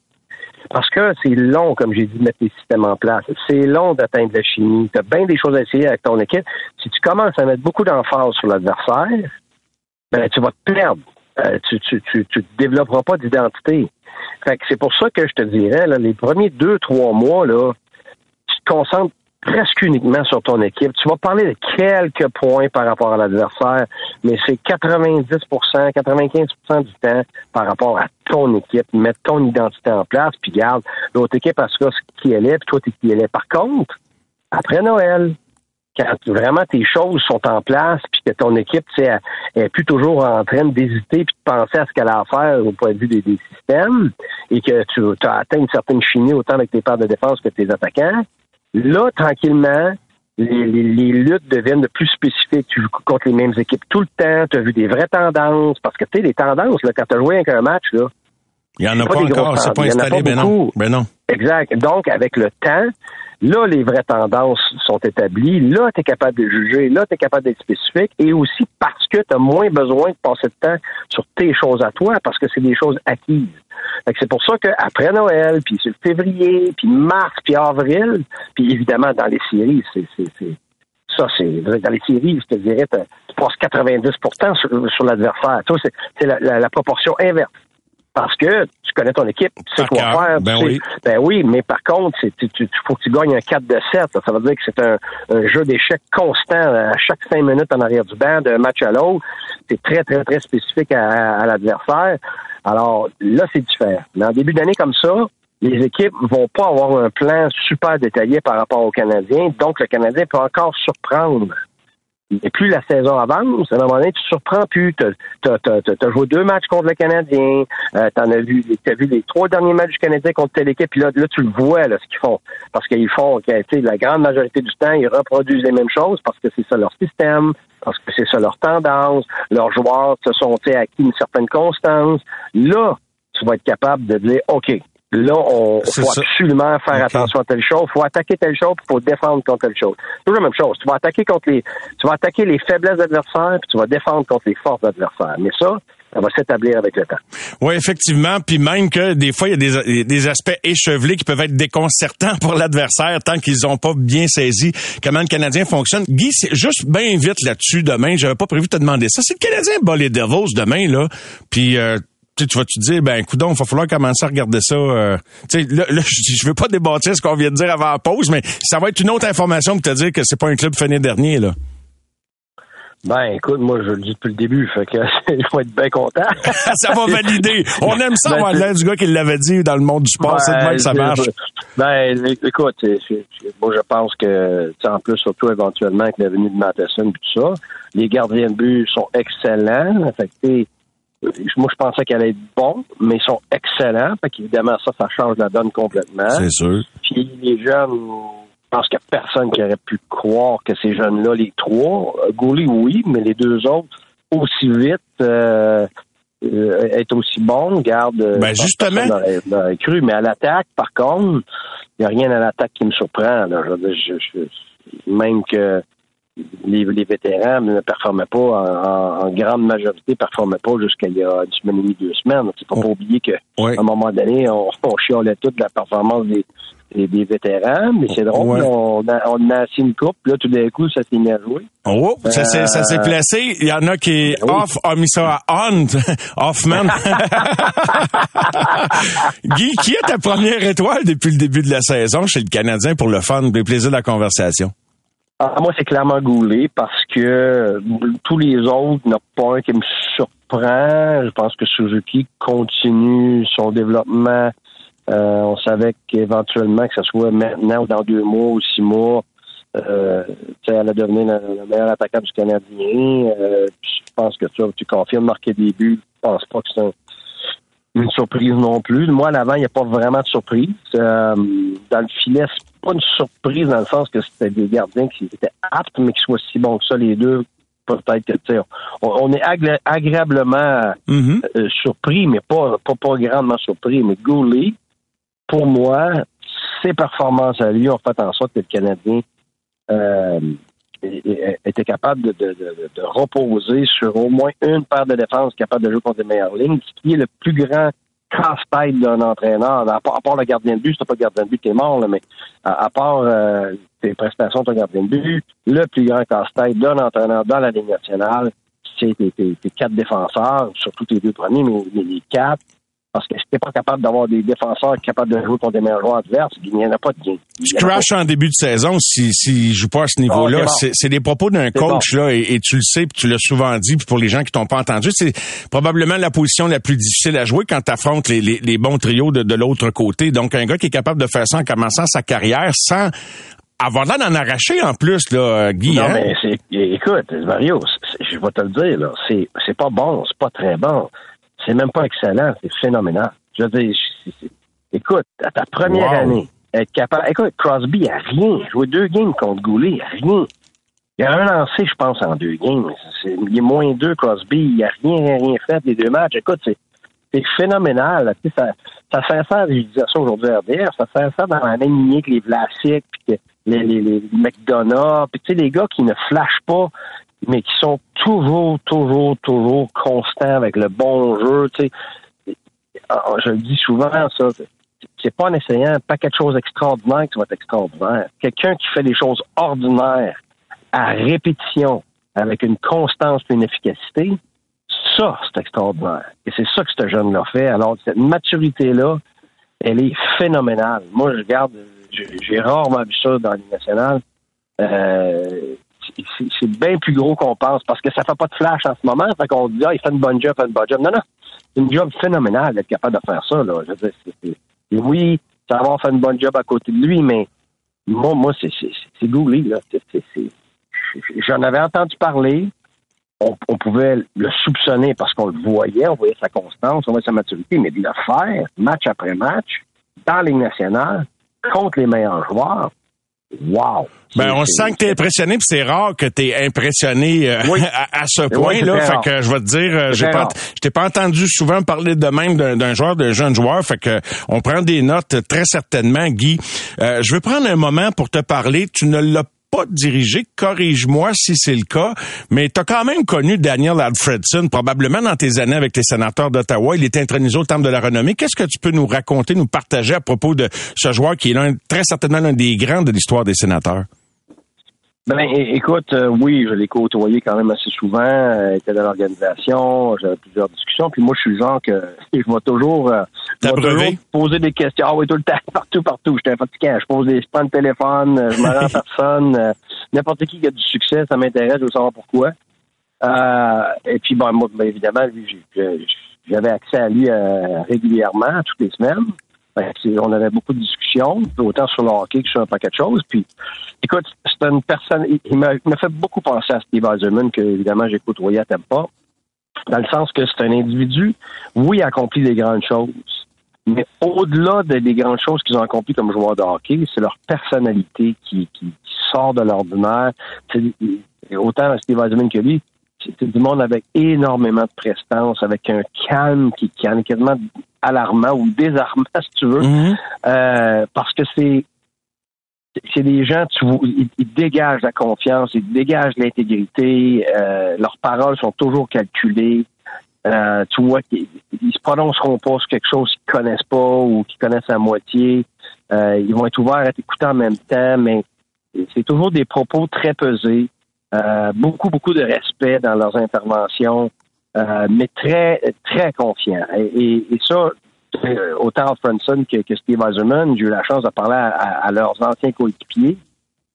Parce que c'est long, comme j'ai dit, de mettre les systèmes en place. C'est long d'atteindre la chimie. Tu as bien des choses à essayer avec ton équipe. Si tu commences à mettre beaucoup d'emphase sur l'adversaire, ben, tu vas te perdre. Euh, tu, tu, tu, tu développeras pas d'identité. Fait que c'est pour ça que je te dirais, là, les premiers deux, trois mois, là, tu te concentres presque uniquement sur ton équipe. Tu vas parler de quelques points par rapport à l'adversaire, mais c'est 90% 95% du temps par rapport à ton équipe. Mettre ton identité en place, puis garde, l'autre équipe à ce qui elle est, puis toi, t'es qui elle est. Par contre, après Noël, quand vraiment tes choses sont en place, puis que ton équipe, tu sais, est plus toujours en train d'hésiter puis de penser à ce qu'elle a à faire au point de vue des, systèmes, et que tu as atteint une certaine chimie autant avec tes paires de défense que tes attaquants, là, tranquillement, les, luttes deviennent de plus spécifiques. Tu joues contre les mêmes équipes tout le temps. Tu as vu des vraies tendances. Parce que, tu sais, les tendances, là, quand tu as joué avec un match, là. Il n'y en a pas, encore. C'est pas installé, ben non. Ben non. Exact. Donc, avec le temps, Là, les vraies tendances sont établies. Là, tu es capable de juger. Là, tu es capable d'être spécifique. Et aussi parce que tu as moins besoin de passer de temps sur tes choses à toi, parce que c'est des choses acquises. C'est pour ça qu'après Noël, puis sur février, puis mars, puis avril, puis évidemment dans les séries, c'est ça, c'est dans les séries, je te dirais, tu passes 90 sur, sur l'adversaire. C'est la, la proportion inverse parce que tu connais ton équipe, tu sais quoi faire. Ben, oui. ben oui, mais par contre, il faut que tu gagnes un 4 de 7. Ça veut dire que c'est un, jeu d'échecs constant à chaque cinq minutes en arrière du banc, d'un match à l'autre. C'est très, très, très spécifique à, l'adversaire. Alors là, c'est différent. Mais en début d'année comme ça, les équipes vont pas avoir un plan super détaillé par rapport aux Canadiens. Donc, le Canadien peut encore surprendre et plus la saison avance, à un moment donné, tu surprends plus. Tu as, joué deux matchs contre le Canadien. Euh, tu as vu, as vu les trois derniers matchs du Canadien contre telle équipe. Puis là, là, tu le vois, là, ce qu'ils font. Parce qu'ils font, la grande majorité du temps, ils reproduisent les mêmes choses parce que c'est ça leur système, parce que c'est ça leur tendance. Leurs joueurs se sont acquis une certaine constance. Là, tu vas être capable de dire, OK, Là, on faut absolument faire attention à telle chose. Il faut attaquer telle chose, faut défendre contre telle chose. Toujours la même chose. Tu vas attaquer contre les, tu vas attaquer les faiblesses adversaires, puis tu vas défendre contre les forces adversaires. Mais ça, ça va s'établir avec le temps. Oui, effectivement. Puis même que des fois, il y a des, des aspects échevelés qui peuvent être déconcertants pour l'adversaire tant qu'ils n'ont pas bien saisi comment le Canadien fonctionne. Guy, c'est juste bien vite là-dessus demain. J'avais pas prévu de te demander ça. Si le Canadien bat les Devils demain, là, puis euh, tu vas te dire, ben, coudon, il va falloir commencer à regarder ça. Euh, tu sais, là, je veux pas débattre ce qu'on vient de dire avant la pause, mais ça va être une autre information pour te dire que c'est pas un club fini dernier, là. Ben, écoute, moi, je le dis depuis le début, fait que il faut être bien content. ça va valider. On aime ça, ben, l'air du gars qui l'avait dit dans le monde du sport. c'est de même que ça marche. Ben, écoute, moi, je pense que, en plus, surtout éventuellement avec la venue de Matheson et tout ça, les gardiens de but sont excellents. Fait que, moi, je pensais qu'elle allait être bon, mais ils sont excellents. Fait qu'évidemment, ça, ça change la donne complètement. C'est sûr. Puis les jeunes, je pense qu'il n'y a personne qui aurait pu croire que ces jeunes-là, les trois, Goulet, oui, mais les deux autres, aussi vite, euh, euh être aussi bons, garde. Euh, ben, justement. cru, mais à l'attaque, par contre, il n'y a rien à l'attaque qui me surprend. Là. Je, je, même que les, vétérans ne performaient pas, en, grande majorité, ne performaient pas jusqu'à il y a une semaine et demie, deux semaines. Il ne faut pas oublier qu'à un moment donné, on, on chialait toute la performance des, des, vétérans, mais c'est drôle, on, a, on a assis une coupe, là, tout d'un coup, ça s'est mis à jouer. Oh, ça s'est, ça s'est euh, placé. Il y en a qui, ben off, a mis ça à on, Hoffman. Guy, qui est ta première étoile depuis le début de la saison chez le Canadien pour le fun, le plaisir de la conversation? Ah, moi, c'est clairement Goulet parce que euh, tous les autres n'ont pas un qui me surprend. Je pense que Suzuki continue son développement. Euh, on savait qu'éventuellement, que ce soit maintenant ou dans deux mois ou six mois, euh, elle a devenu le, meilleur attaquant du Canadien. Euh, je pense que tu, tu confirmes marquer des buts. Je pense pas que c'est un, une surprise non plus. Moi, à l'avant, il n'y a pas vraiment de surprise. Euh, dans le filet, pas une surprise dans le sens que c'était des gardiens qui étaient aptes, mais qui soient si bons que ça, les deux. Peut-être que, tu on, on, est agréablement mm-hmm. euh, surpris, mais pas, pas, pas grandement surpris. Mais Goulet, pour moi, ses performances à lui ont fait en sorte que le Canadien euh, était capable de, de, de, reposer sur au moins une paire de défense capable de jouer contre les meilleures lignes, ce qui est le plus grand casse-tête d'un entraîneur. À part, le gardien de but, c'est pas le gardien de but est mort, mais à, part euh, tes prestations de gardien de but, le plus grand casse-tête d'un entraîneur dans la Ligue nationale, c'est tes, tes, quatre défenseurs, surtout tes deux premiers, mais les quatre, parce que si t'es pas capable d'avoir des défenseurs capables de jouer contre des meilleurs joueurs adverses, il n'y en a pas de gain. Tu crashes en début de saison si s'il joue pas à ce niveau-là. Ah, c'est des propos d'un coach là, et, tu le sais, puis tu l'as souvent dit, puis pour les gens qui t'ont pas entendu, c'est probablement la position la plus difficile à jouer quand tu affrontes les, les, bons trios de, de l'autre côté. Donc un gars qui est capable de faire ça en commençant sa carrière sans avoir l'air d'en arracher en plus, là, Guy. Non, hein? mais c'est, écoute, Mario, je vais te le dire, là, c'est, c'est pas bon, c'est pas très bon. C'est même pas excellent, c'est phénoménal. Je veux dire, écoute, à ta première Wow. année, être capable, écoute, Crosby a rien, joué deux games contre Goulet, rien. Il a un lancé, je pense, en deux games. C'est, il est moins deux, Crosby, il a rien, rien fait des deux matchs. Écoute, c'est, c'est phénoménal. Tu sais, ça, ça s'insère, je disais ça aujourd'hui à RDR, ça s'insère dans la même lignée que les Vlasic, puis que les, les, McDonough, puis tu sais, les gars qui ne flashent pas, mais qui sont toujours, toujours, toujours constants avec le bon jeu, tu sais. Ah, Je le dis souvent, ça, c'est pas en essayant pas quelque chose d'extraordinaire que tu vas être extraordinaire. Quelqu'un qui fait des choses ordinaires à répétition, avec une constance et une efficacité, ça, c'est extraordinaire. Et c'est ça que ce jeune-là fait. Alors, cette maturité-là, elle est phénoménale. Moi, je regarde, j'ai rarement vu ça dans l'Union nationale. Euh, c'est- bien plus gros qu'on pense parce que ça fait pas de flash en ce moment. Fait qu'on dit, ah, il fait une bonne job, il fait une bonne job. Non, non. C'est une job phénoménale d'être capable de faire ça, là. Je veux dire, oui, ça va fait une bonne job à côté de lui, mais moi, moi, c'est, googly, là. J'en avais entendu parler. On, on pouvait le soupçonner parce qu'on le voyait, on voyait sa constance, on voyait sa maturité, mais de le faire, match après match, dans Ligue nationale, contre les meilleurs joueurs, wow! Ben, on sent que t'es impressionné, puis c'est rare que t'es impressionné euh, Oui. à, à ce point-là. fait rare. que je vais te dire, euh, j'ai pas, je t'ai pas entendu souvent parler de même d'un, d'un joueur, d'un jeune joueur. Fait que on prend des notes très certainement, Guy. Euh, je vais prendre un moment pour te parler. Tu ne l'as pas dirigé, corrige-moi si c'est le cas, mais tu as quand même connu Daniel Alfredson, probablement dans tes années avec les sénateurs d'Ottawa. Il était intronisé au Temple de la Renommée. Qu'est-ce que tu peux nous raconter, nous partager à propos de ce joueur qui est l'un, très certainement l'un des grands de l'histoire des sénateurs? Ben, écoute, euh, oui, je l'ai côtoyé quand même assez souvent. Euh, il était dans l'organisation, j'avais plusieurs discussions. Puis moi, je suis le genre que je vais toujours, euh, je toujours poser des questions. Ah oui, tout le temps, partout, partout. J'étais fatiguant. Je pose des, je prends le téléphone, euh, je me rends à personne. euh, N'importe qui qui a du succès, ça m'intéresse, je veux savoir pourquoi. Euh, et puis, bon, moi, ben, évidemment, j'avais accès à lui euh, régulièrement, toutes les semaines. On avait beaucoup de discussions, autant sur le hockey que sur un paquet de choses. Puis, écoute, c'est une personne, il- m'a fait beaucoup penser à Steve Eiserman, que évidemment j'ai côtoyé à Tampa, dans le sens que c'est un individu, oui, il des grandes choses, mais au-delà de- des grandes choses qu'ils ont accomplies comme joueurs de hockey, c'est leur personnalité qui, qui, sort de l'ordinaire. Autant Steve Eiserman que lui, c'était du monde avec énormément de prestance, avec un calme qui, est quasiment alarmant ou désarmant, si tu veux. Euh, parce que c'est c'est des gens, tu vois, ils, ils dégagent la confiance, ils dégagent l'intégrité, euh, leurs paroles sont toujours calculées. Euh, tu vois qu'ils ils se prononceront pas sur quelque chose qu'ils connaissent pas ou qu'ils connaissent à moitié. Euh, ils vont être ouverts à t'écouter en même temps, mais c'est toujours des propos très pesés, euh, beaucoup, beaucoup de respect dans leurs interventions, euh, mais très, très confiants. Et, et- et ça, euh, autant Alfredson que, que Steve Eiserman, j'ai eu la chance de parler à, à- à leurs anciens coéquipiers.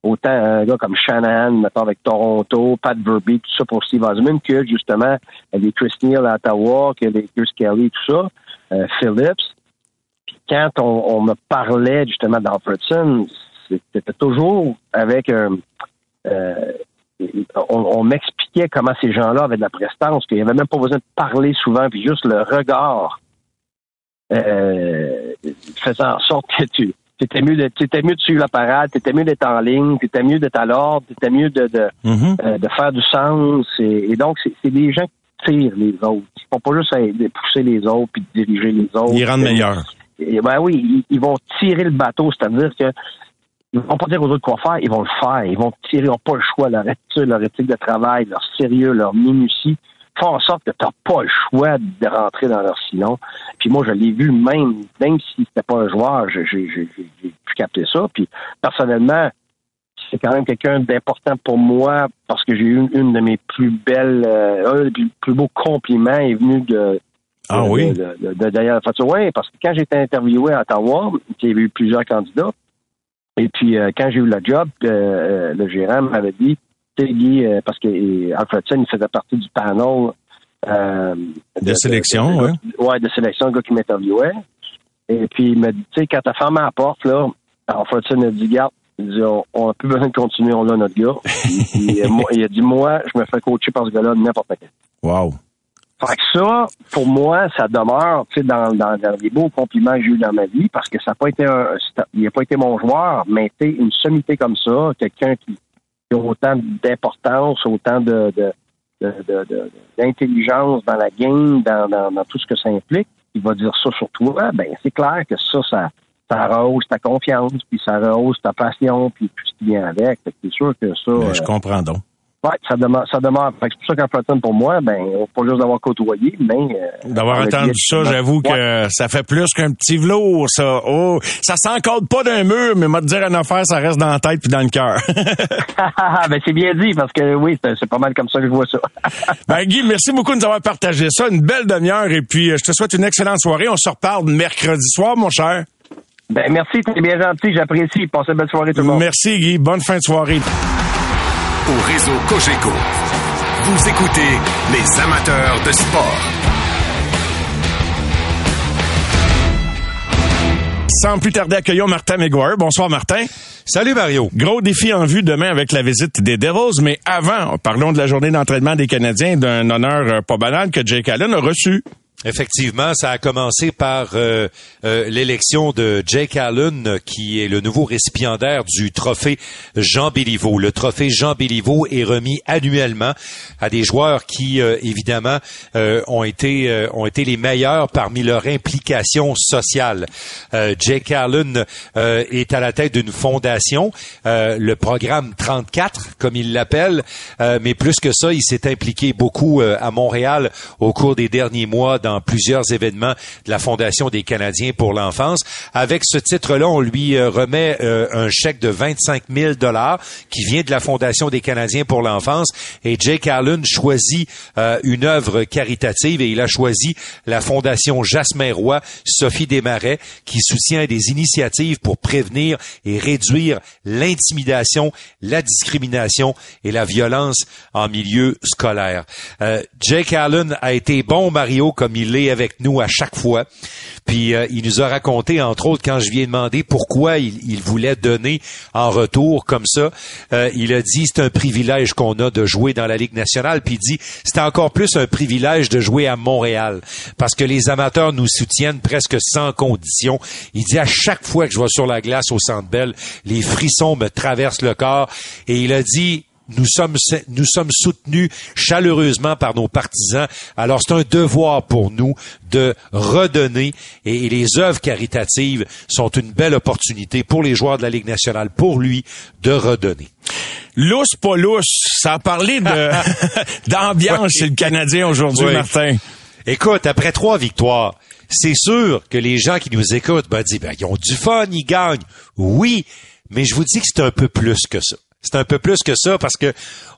Autant un gars comme Shanahan, mettons, avec Toronto, Pat Verbeek, tout ça pour Steve Eiserman, que justement les Chris Neal à Ottawa, que les Chris Kelly, tout ça, euh, Phillips. Puis quand on, on me parlait justement d'Alfredson, c'était toujours avec un... euh, on, on m'expliquait comment ces gens-là avaient de la prestance, qu'il n'y avait même pas besoin de parler souvent, puis juste le regard euh, faisait en sorte que tu étais mieux de t'étais mieux de suivre la parade, t'étais mieux d'être en ligne, t'étais mieux d'être à l'ordre, t'étais mieux de, de, Mhm. euh, de faire du sens. Et, et donc, c'est des gens qui tirent les autres. Ils font pas juste pousser les autres puis de diriger les autres. Ils rendent meilleurs. Et, ben oui, ils, ils vont tirer le bateau, c'est-à-dire que ils vont pas dire aux autres quoi faire, ils vont le faire. Ils vont tirer, ils n'ont pas le choix. Leur attitude, leur éthique de travail, leur sérieux, leur minutie font en sorte que tu n'as pas le choix de rentrer dans leur sillon. Puis moi, je l'ai vu même, même si c'était pas un joueur, j'ai j'ai- j'ai- j'ai pu capter ça. Puis personnellement, c'est quand même quelqu'un d'important pour moi parce que j'ai eu une, une de mes plus belles, euh, un des plus, plus beaux compliments est venu de Ah de- oui? de, de, parce que quand j'étais interviewé à Ottawa, il y avait eu plusieurs candidats. Et puis, euh, quand j'ai eu le job, euh, euh, le gérant m'avait dit, tu sais, Guy, euh, parce que euh, Alfredson, il faisait partie du panel euh, De sélection, de, ouais. ouais, de sélection, le gars qui m'interviewait. Et puis, il m'a dit, tu sais, quand t'as fermé la porte, là, Alfredson a dit, garde, Il dit, on n'a plus besoin de continuer, on a notre gars. il, il, a dit, moi, je me fais coacher par ce gars-là n'importe quand. Wow. Fait que ça, pour moi, ça demeure, tu sais, dans, dans, dans, les beaux compliments que j'ai eu dans ma vie, parce que ça n'a pas été un, il n'a pas été mon joueur, mais tu une sommité comme ça, quelqu'un qui, a autant d'importance, autant de, de, d'intelligence dans la game, dans, dans, tout ce que ça implique, il va dire ça sur toi, ben c'est clair que ça, ça, ça rehausse ta confiance, puis ça rehausse ta passion, puis tout ce qui vient avec. C'est sûr que ça. Ben, je euh, comprends donc. Oui, ça demeure. Ça demeure. C'est pour ça qu'un Fulton, pour moi, ben, pas juste d'avoir côtoyé, mais. Euh, d'avoir entendu ça, j'avoue que ça fait plus qu'un petit velours, ça. Oh, ça s'encode pas d'un mur, mais te dire une affaire, ça reste dans la tête puis dans le cœur. ben, c'est bien dit, parce que oui, c'est pas mal comme ça que je vois ça. ben, Guy, merci beaucoup de nous avoir partagé ça. Une belle demi-heure, et puis euh, je te souhaite une excellente soirée. On se reparle mercredi soir, mon cher. Ben, merci, t'es bien gentil, j'apprécie. Passez une belle soirée, tout le monde. Merci, Guy. Bonne fin de soirée au réseau Cogeco. Vous écoutez les amateurs de sport. Sans plus tarder, accueillons Martin McGuire. Bonsoir, Martin. Salut, Mario. Gros défi en vue demain avec la visite des Devils, mais avant, parlons de la journée d'entraînement des Canadiens d'un honneur euh, pas banal que Jake Allen a reçu. Effectivement, ça a commencé par euh, euh, l'élection de Jake Allen, qui est le nouveau récipiendaire du trophée Jean Béliveau. Le trophée Jean Béliveau est remis annuellement à des joueurs qui, euh, évidemment, ont été ont été les meilleurs parmi leur implication sociale. Jake Allen est à la tête d'une fondation, le programme 34, comme il l'appelle, mais plus que ça, il s'est impliqué beaucoup à Montréal au cours des derniers mois dans plusieurs événements de la Fondation des Canadiens pour l'enfance. Avec ce titre-là, on lui euh, remet euh, un chèque de 25 000 dollars qui vient de la Fondation des Canadiens pour l'enfance. Et Jake Allen choisit euh, une œuvre caritative et il a choisi la Fondation Jasmin Roy, Sophie Desmarais, qui soutient des initiatives pour prévenir et réduire l'intimidation, la discrimination et la violence en milieu scolaire. Jake Allen a été bon Mario comme il l'est avec nous à chaque fois. Puis euh, il nous a raconté, entre autres, quand je lui ai demandé pourquoi il, voulait donner en retour comme ça, euh, il a dit c'est un privilège qu'on a de jouer dans la Ligue nationale. Puis il dit c'est encore plus un privilège de jouer à Montréal parce que les amateurs nous soutiennent presque sans condition. Il dit à chaque fois que je vais sur la glace au Centre Bell, les frissons me traversent le corps. Et il a dit nous sommes, nous sommes soutenus chaleureusement par nos partisans. Alors c'est un devoir pour nous de redonner et, les œuvres caritatives sont une belle opportunité pour les joueurs de la Ligue nationale, pour lui, de redonner. Lousse, pas lousse. Ça a parlé de, d'ambiance chez le Canadien aujourd'hui, Martin. Écoute, après trois victoires, c'est sûr que les gens qui nous écoutent ben, disent, ben, ils ont du fun, ils gagnent. Oui, mais je vous dis que c'est un peu plus que ça. C'est un peu plus que ça parce que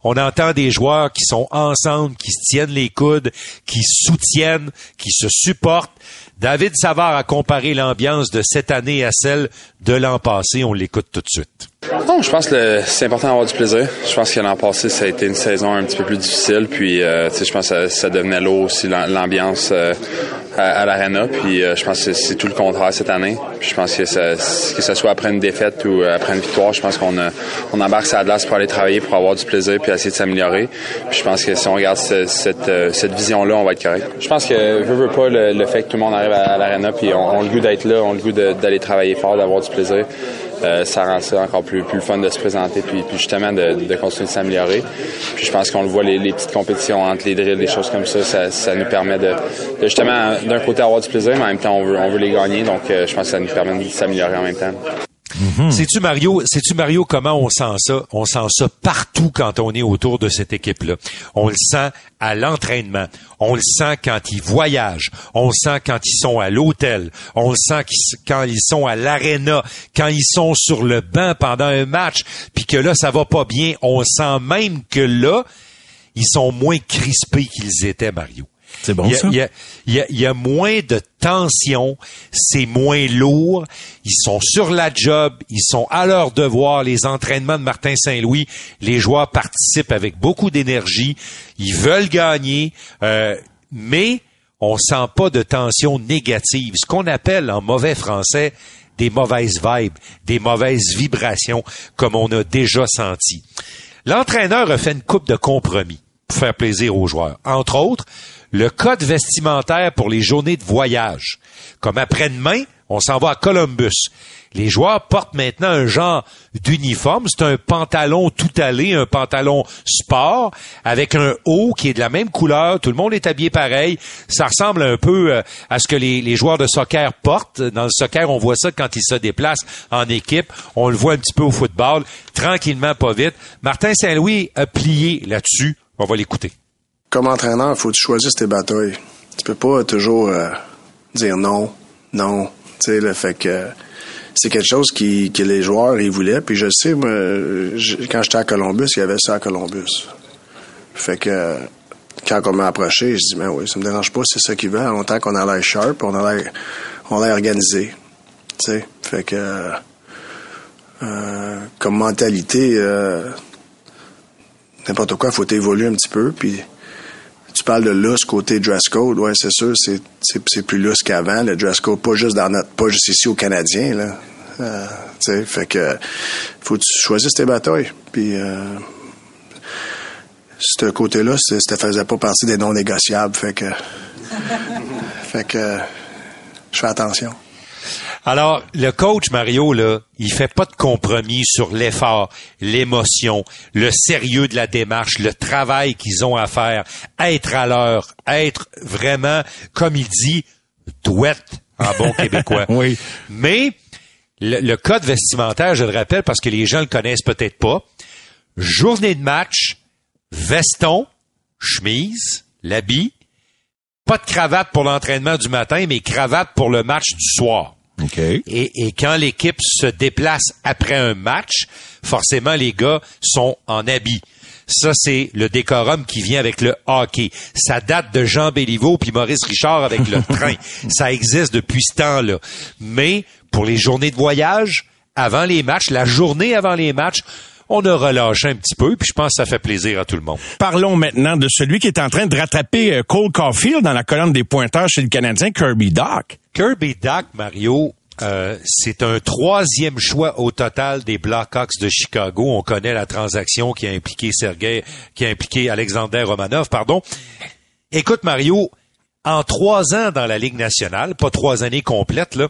on entend des joueurs qui sont ensemble, qui se tiennent les coudes, qui soutiennent, qui se supportent. David Savard a comparé l'ambiance de cette année à celle de l'an passé. On l'écoute tout de suite. Non, je pense que c'est important d'avoir du plaisir. Je pense que l'an passé, ça a été une saison un petit peu plus difficile. Puis, euh, je pense que ça, devenait lourd aussi l'ambiance euh, à, l'arena. Puis, euh, je pense que c'est tout le contraire cette année. Puis, je pense que, ça, que ce soit après une défaite ou après une victoire, je pense qu'on on embarque sa glace pour aller travailler, pour avoir du plaisir, puis essayer de s'améliorer. Puis, je pense que si on regarde cette, cette, vision-là, on va être correct. Je pense que je veux pas le, fait que tout le monde arrive à, l'arena, puis on, on, a le goût d'être là, on a le goût d'aller travailler fort, d'avoir du plaisir. Euh, ça rend ça encore plus, plus fun de se présenter puis, puis justement de, de continuer de s'améliorer. Puis je pense qu'on le voit les, les, petites compétitions entre les drills, des choses comme ça, ça, ça nous permet de, de justement d'un côté avoir du plaisir, mais en même temps on veut, on veut les gagner. Donc euh, je pense que ça nous permet de s'améliorer en même temps. Mhm. Sais-tu Mario, sais-tu Mario comment on sent ça? On sent ça partout quand on est autour de cette équipe-là. On le sent à l'entraînement, on le sent quand ils voyagent, on le sent quand ils sont à l'hôtel, on le sent quand ils sont à l'aréna, quand ils sont sur le banc pendant un match, puis que là ça va pas bien, on sent même que là ils sont moins crispés qu'ils étaient Mario. C'est bon, ça? Il y, a, moins de tension, c'est moins lourd. Ils sont sur la job, ils sont à leur devoir. Les entraînements de Martin Saint-Louis, les joueurs participent avec beaucoup d'énergie. Ils veulent gagner, euh, mais on sent pas de tension négative. Ce qu'on appelle en mauvais français des mauvaises vibes, des mauvaises vibrations comme on a déjà senti. L'entraîneur a fait une coupe de compromis pour faire plaisir aux joueurs. Entre autres, le code vestimentaire pour les journées de voyage. Comme après-demain, on s'en va à Columbus. Les joueurs portent maintenant un genre d'uniforme. C'est un pantalon tout allé, un pantalon sport, avec un haut qui est de la même couleur. Tout le monde est habillé pareil. Ça ressemble un peu euh, à ce que les, joueurs de soccer portent. Dans le soccer, on voit ça quand ils se déplacent en équipe. On le voit un petit peu au football. Tranquillement, pas vite. Martin Saint-Louis a plié là-dessus. On va l'écouter. Comme entraîneur, il faut que tu choisisses tes batailles. Tu peux pas toujours euh, dire non, non. Tu sais, fait que c'est quelque chose qui, que les joueurs ils voulaient. Puis je sais, quand j'étais à Columbus, il y avait ça à Columbus. Fait que quand on m'a approché, je dis mais oui, ça me dérange pas, c'est ça qu'ils veulent, longtemps qu'on a l'air sharp, on a l'air on a organisé. Tu sais, fait que euh, comme mentalité, euh, n'importe quoi, faut évoluer un petit peu. Puis tu parles de lousse côté dress code, ouais, c'est sûr, c'est, c'est, plus lousse qu'avant, le dress code, pas juste dans notre, pas juste ici au Canadien, là. Euh, tu sais, fait que faut que tu choisisses tes batailles. Puis euh, ce côté-là, ça faisait pas partie des non négociables, fait que fait que je fais attention. Alors, le coach Mario, là, il fait pas de compromis sur l'effort, l'émotion, le sérieux de la démarche, le travail qu'ils ont à faire, être à l'heure, être vraiment, comme il dit, douette en bon québécois. oui. Mais le, code vestimentaire, je le rappelle parce que les gens le connaissent peut-être pas. Journée de match, veston, chemise, l'habit, pas de cravate pour l'entraînement du matin, mais cravate pour le match du soir. Et, quand l'équipe se déplace après un match, forcément les gars sont en habit. Ça, c'est le décorum qui vient avec le hockey. Ça date de Jean Béliveau puis Maurice Richard avec le train. Ça existe depuis ce temps-là. Mais pour les journées de voyage, avant les matchs, la journée avant les matchs, on a relâché un petit peu, puis je pense que ça fait plaisir à tout le monde. Parlons maintenant de celui qui est en train de rattraper euh, Cole Caulfield dans la colonne des pointeurs chez le Canadien, Kirby Doc. Kirby Doc, Mario, euh, c'est un troisième choix au total des Blackhawks de Chicago. On connaît la transaction qui a impliqué Sergei, qui a impliqué Alexander Romanov, pardon. Écoute, Mario, en trois ans dans la Ligue nationale, pas trois années complètes, là,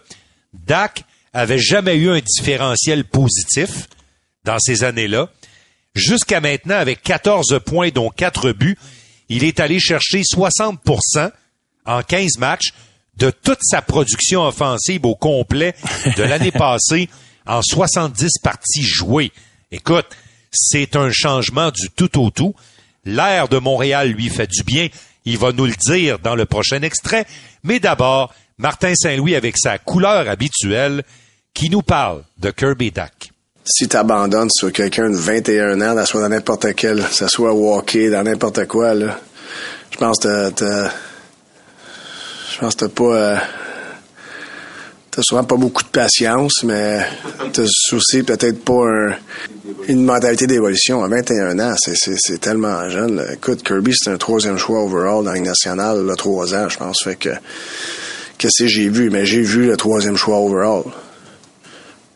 Dak avait jamais eu un différentiel positif dans ces années-là. Jusqu'à maintenant, avec 14 points, dont 4 buts, il est allé chercher 60% en 15 matchs de toute sa production offensive au complet de l'année passée en 70 parties jouées. Écoute, c'est un changement du tout au tout. L'air de Montréal lui fait du bien. Il va nous le dire dans le prochain extrait. Mais d'abord, Martin Saint-Louis avec sa couleur habituelle qui nous parle de Kirby Duck si tu abandonnes sur quelqu'un de 21 ans, soit dans n'importe quel, que ce soit walker, dans n'importe quoi, là, je pense que t'as, je pense que t'as pas, euh, t'as souvent pas beaucoup de patience, mais t'as aussi peut-être pas une mentalité d'évolution. À 21 ans, c'est, tellement jeune. Écoute, Kirby, c'est un troisième choix overall dans la nationale, là, trois ans, je pense. Fait que, qu'est-ce que j'ai vu? Mais j'ai vu le troisième choix overall.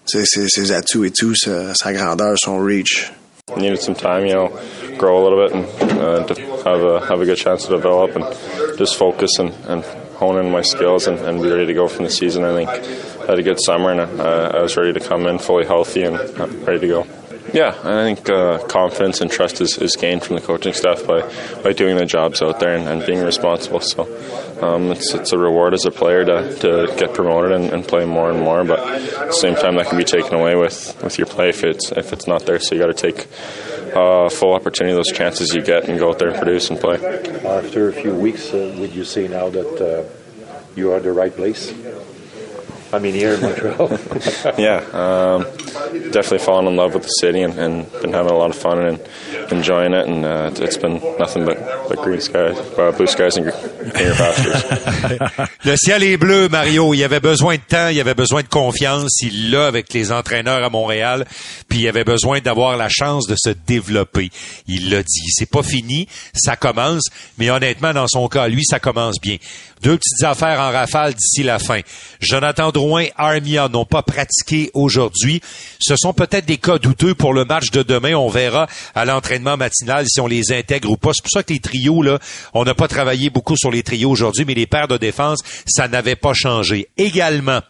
ses, atouts et tout, sa, grandeur, son reach. Needed some time, you know, grow a little bit and uh, have a have a good chance to develop and just focus and, and hone in my skills and, and be ready to go from the season. I think I had a good summer and uh, I was ready to come in fully healthy and uh, ready to go. Yeah, I think uh, confidence and trust is, is, gained from the coaching staff by, by doing the jobs out there and, and being responsible. So um, it's, it's a reward as a player to, to get promoted and, and, play more and more. But at the same time, that can be taken away with, with your play if it's if it's not there. So you got to take uh, full opportunity those chances you get and go out there and produce and play. After a few weeks, uh, would you say now that uh, you are the right place? I mean, here in Montreal. yeah, um, definitely fallen in love with the city and, and, been having a lot of fun and enjoying it. And uh, it's been nothing but, but green skies, uh, blue skies, and finger fasters. Le ciel est bleu, Mario. Il avait besoin de temps, il avait besoin de confiance. Il l'a avec les entraîneurs à Montréal, puis il avait besoin d'avoir la chance de se développer. Il l'a dit. C'est pas fini, ça commence, mais honnêtement, dans son cas, lui, ça commence bien. Deux petites affaires en rafale d'ici la fin. Jonathan Drouin, Armia n'ont pas pratiqué aujourd'hui. Ce sont peut-être des cas douteux pour le match de demain. On verra à l'entraînement matinal si on les intègre ou pas. C'est pour ça que les trios, là, on n'a pas travaillé beaucoup sur les trios aujourd'hui, mais les paires de défense, ça n'avait pas changé. Également,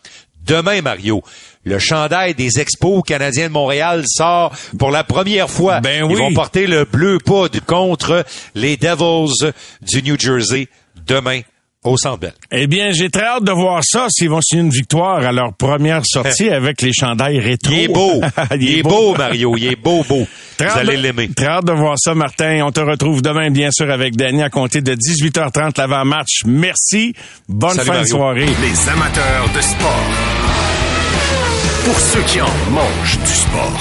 demain, Mario, le chandail des Expos canadiens de Montréal sort pour la première fois. Ben Ils vont porter le bleu poudre contre les Devils du New Jersey demain au Centre Bell. Eh bien, j'ai très hâte de voir ça s'ils vont signer une victoire à leur première sortie avec les chandails rétro. Il est beau. Il est beau, Mario. Il est beau, beau. Très Vous hâte allez de- l'aimer. Très hâte de voir ça, Martin. On te retrouve demain, bien sûr, avec Danny à compter de 18h30 l'avant-match. Merci. Bonne Salut, fin de soirée. Les amateurs de sport. Pour ceux qui en mangent du sport.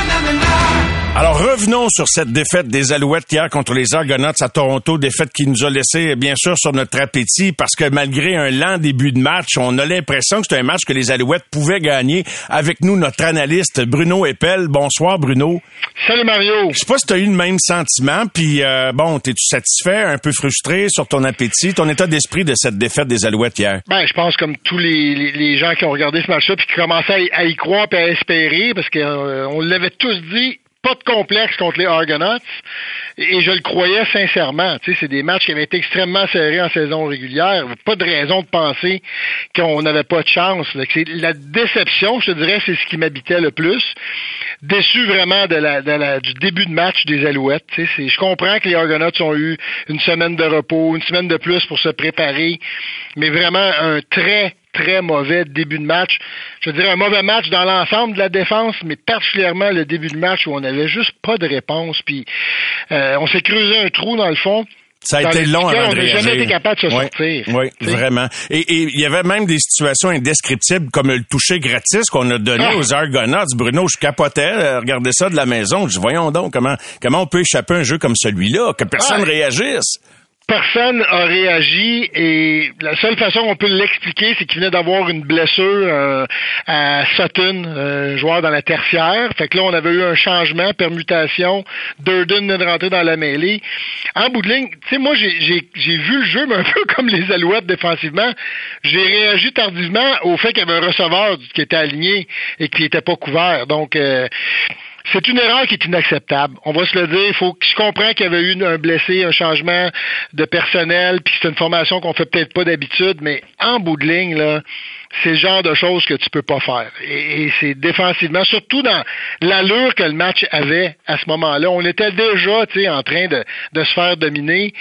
Alors revenons sur cette défaite des Alouettes hier contre les Argonauts à Toronto, défaite qui nous a laissé bien sûr sur notre appétit parce que malgré un lent début de match, on a l'impression que c'était un match que les Alouettes pouvaient gagner. Avec nous notre analyste Bruno Eppel. Bonsoir Bruno. Salut Mario. Je sais pas si tu as eu le même sentiment, puis euh, bon, t'es-tu satisfait, un peu frustré sur ton appétit, ton état d'esprit de cette défaite des Alouettes hier? Ben, je pense comme tous les, les, les gens qui ont regardé ce match-là puis qui commençaient à y, à y croire et à espérer, parce qu'on l'avait tous dit, pas de complexe contre les Argonauts. Et je le croyais sincèrement. Tu sais, c'est des matchs qui avaient été extrêmement serrés en saison régulière. Pas de raison de penser qu'on n'avait pas de chance. La déception, je te dirais, c'est ce qui m'habitait le plus. Déçu vraiment de la, de la- du début de match des Alouettes. Tu sais, je comprends que les Argonauts ont eu une semaine de repos, une semaine de plus pour se préparer, mais vraiment un très très mauvais début de match. Je dirais un mauvais match dans l'ensemble de la défense, mais particulièrement le début de match où on n'avait juste pas de réponse. Puis euh, on s'est creusé un trou dans le fond. Ça a dans été long avant on de n'a jamais réagir. été capable de se Oui, sortir. Oui, vraiment. Et il y avait même des situations indescriptibles comme le toucher gratis qu'on a donné Ah. aux Argonauts. Bruno, je capotais, euh, regardez ça de la maison. Je dis, voyons donc comment comment on peut échapper à un jeu comme celui-là, que personne Ouais. réagisse. Personne a réagi et la seule façon qu'on peut l'expliquer, c'est qu'il venait d'avoir une blessure euh, à Sutton, un joueur dans la tertiaire. Fait que là, on avait eu un changement, permutation. Durden venait de rentrer dans la mêlée. En bout de ligne, tu sais, moi, j'ai vu le jeu, mais un peu comme les Alouettes défensivement. J'ai réagi tardivement au fait qu'il y avait un receveur qui était aligné et qui n'était pas couvert. Donc, euh, c'est une erreur qui est inacceptable. On va se le dire. Il faut que je comprends qu'il y avait eu un blessé, un changement de personnel, puis c'est une formation qu'on fait peut-être pas d'habitude, mais en bout de ligne, là, c'est le genre de choses que tu peux pas faire. Et, et c'est défensivement, surtout dans l'allure que le match avait à ce moment-là. On était déjà, tu sais, en train de, de se faire dominer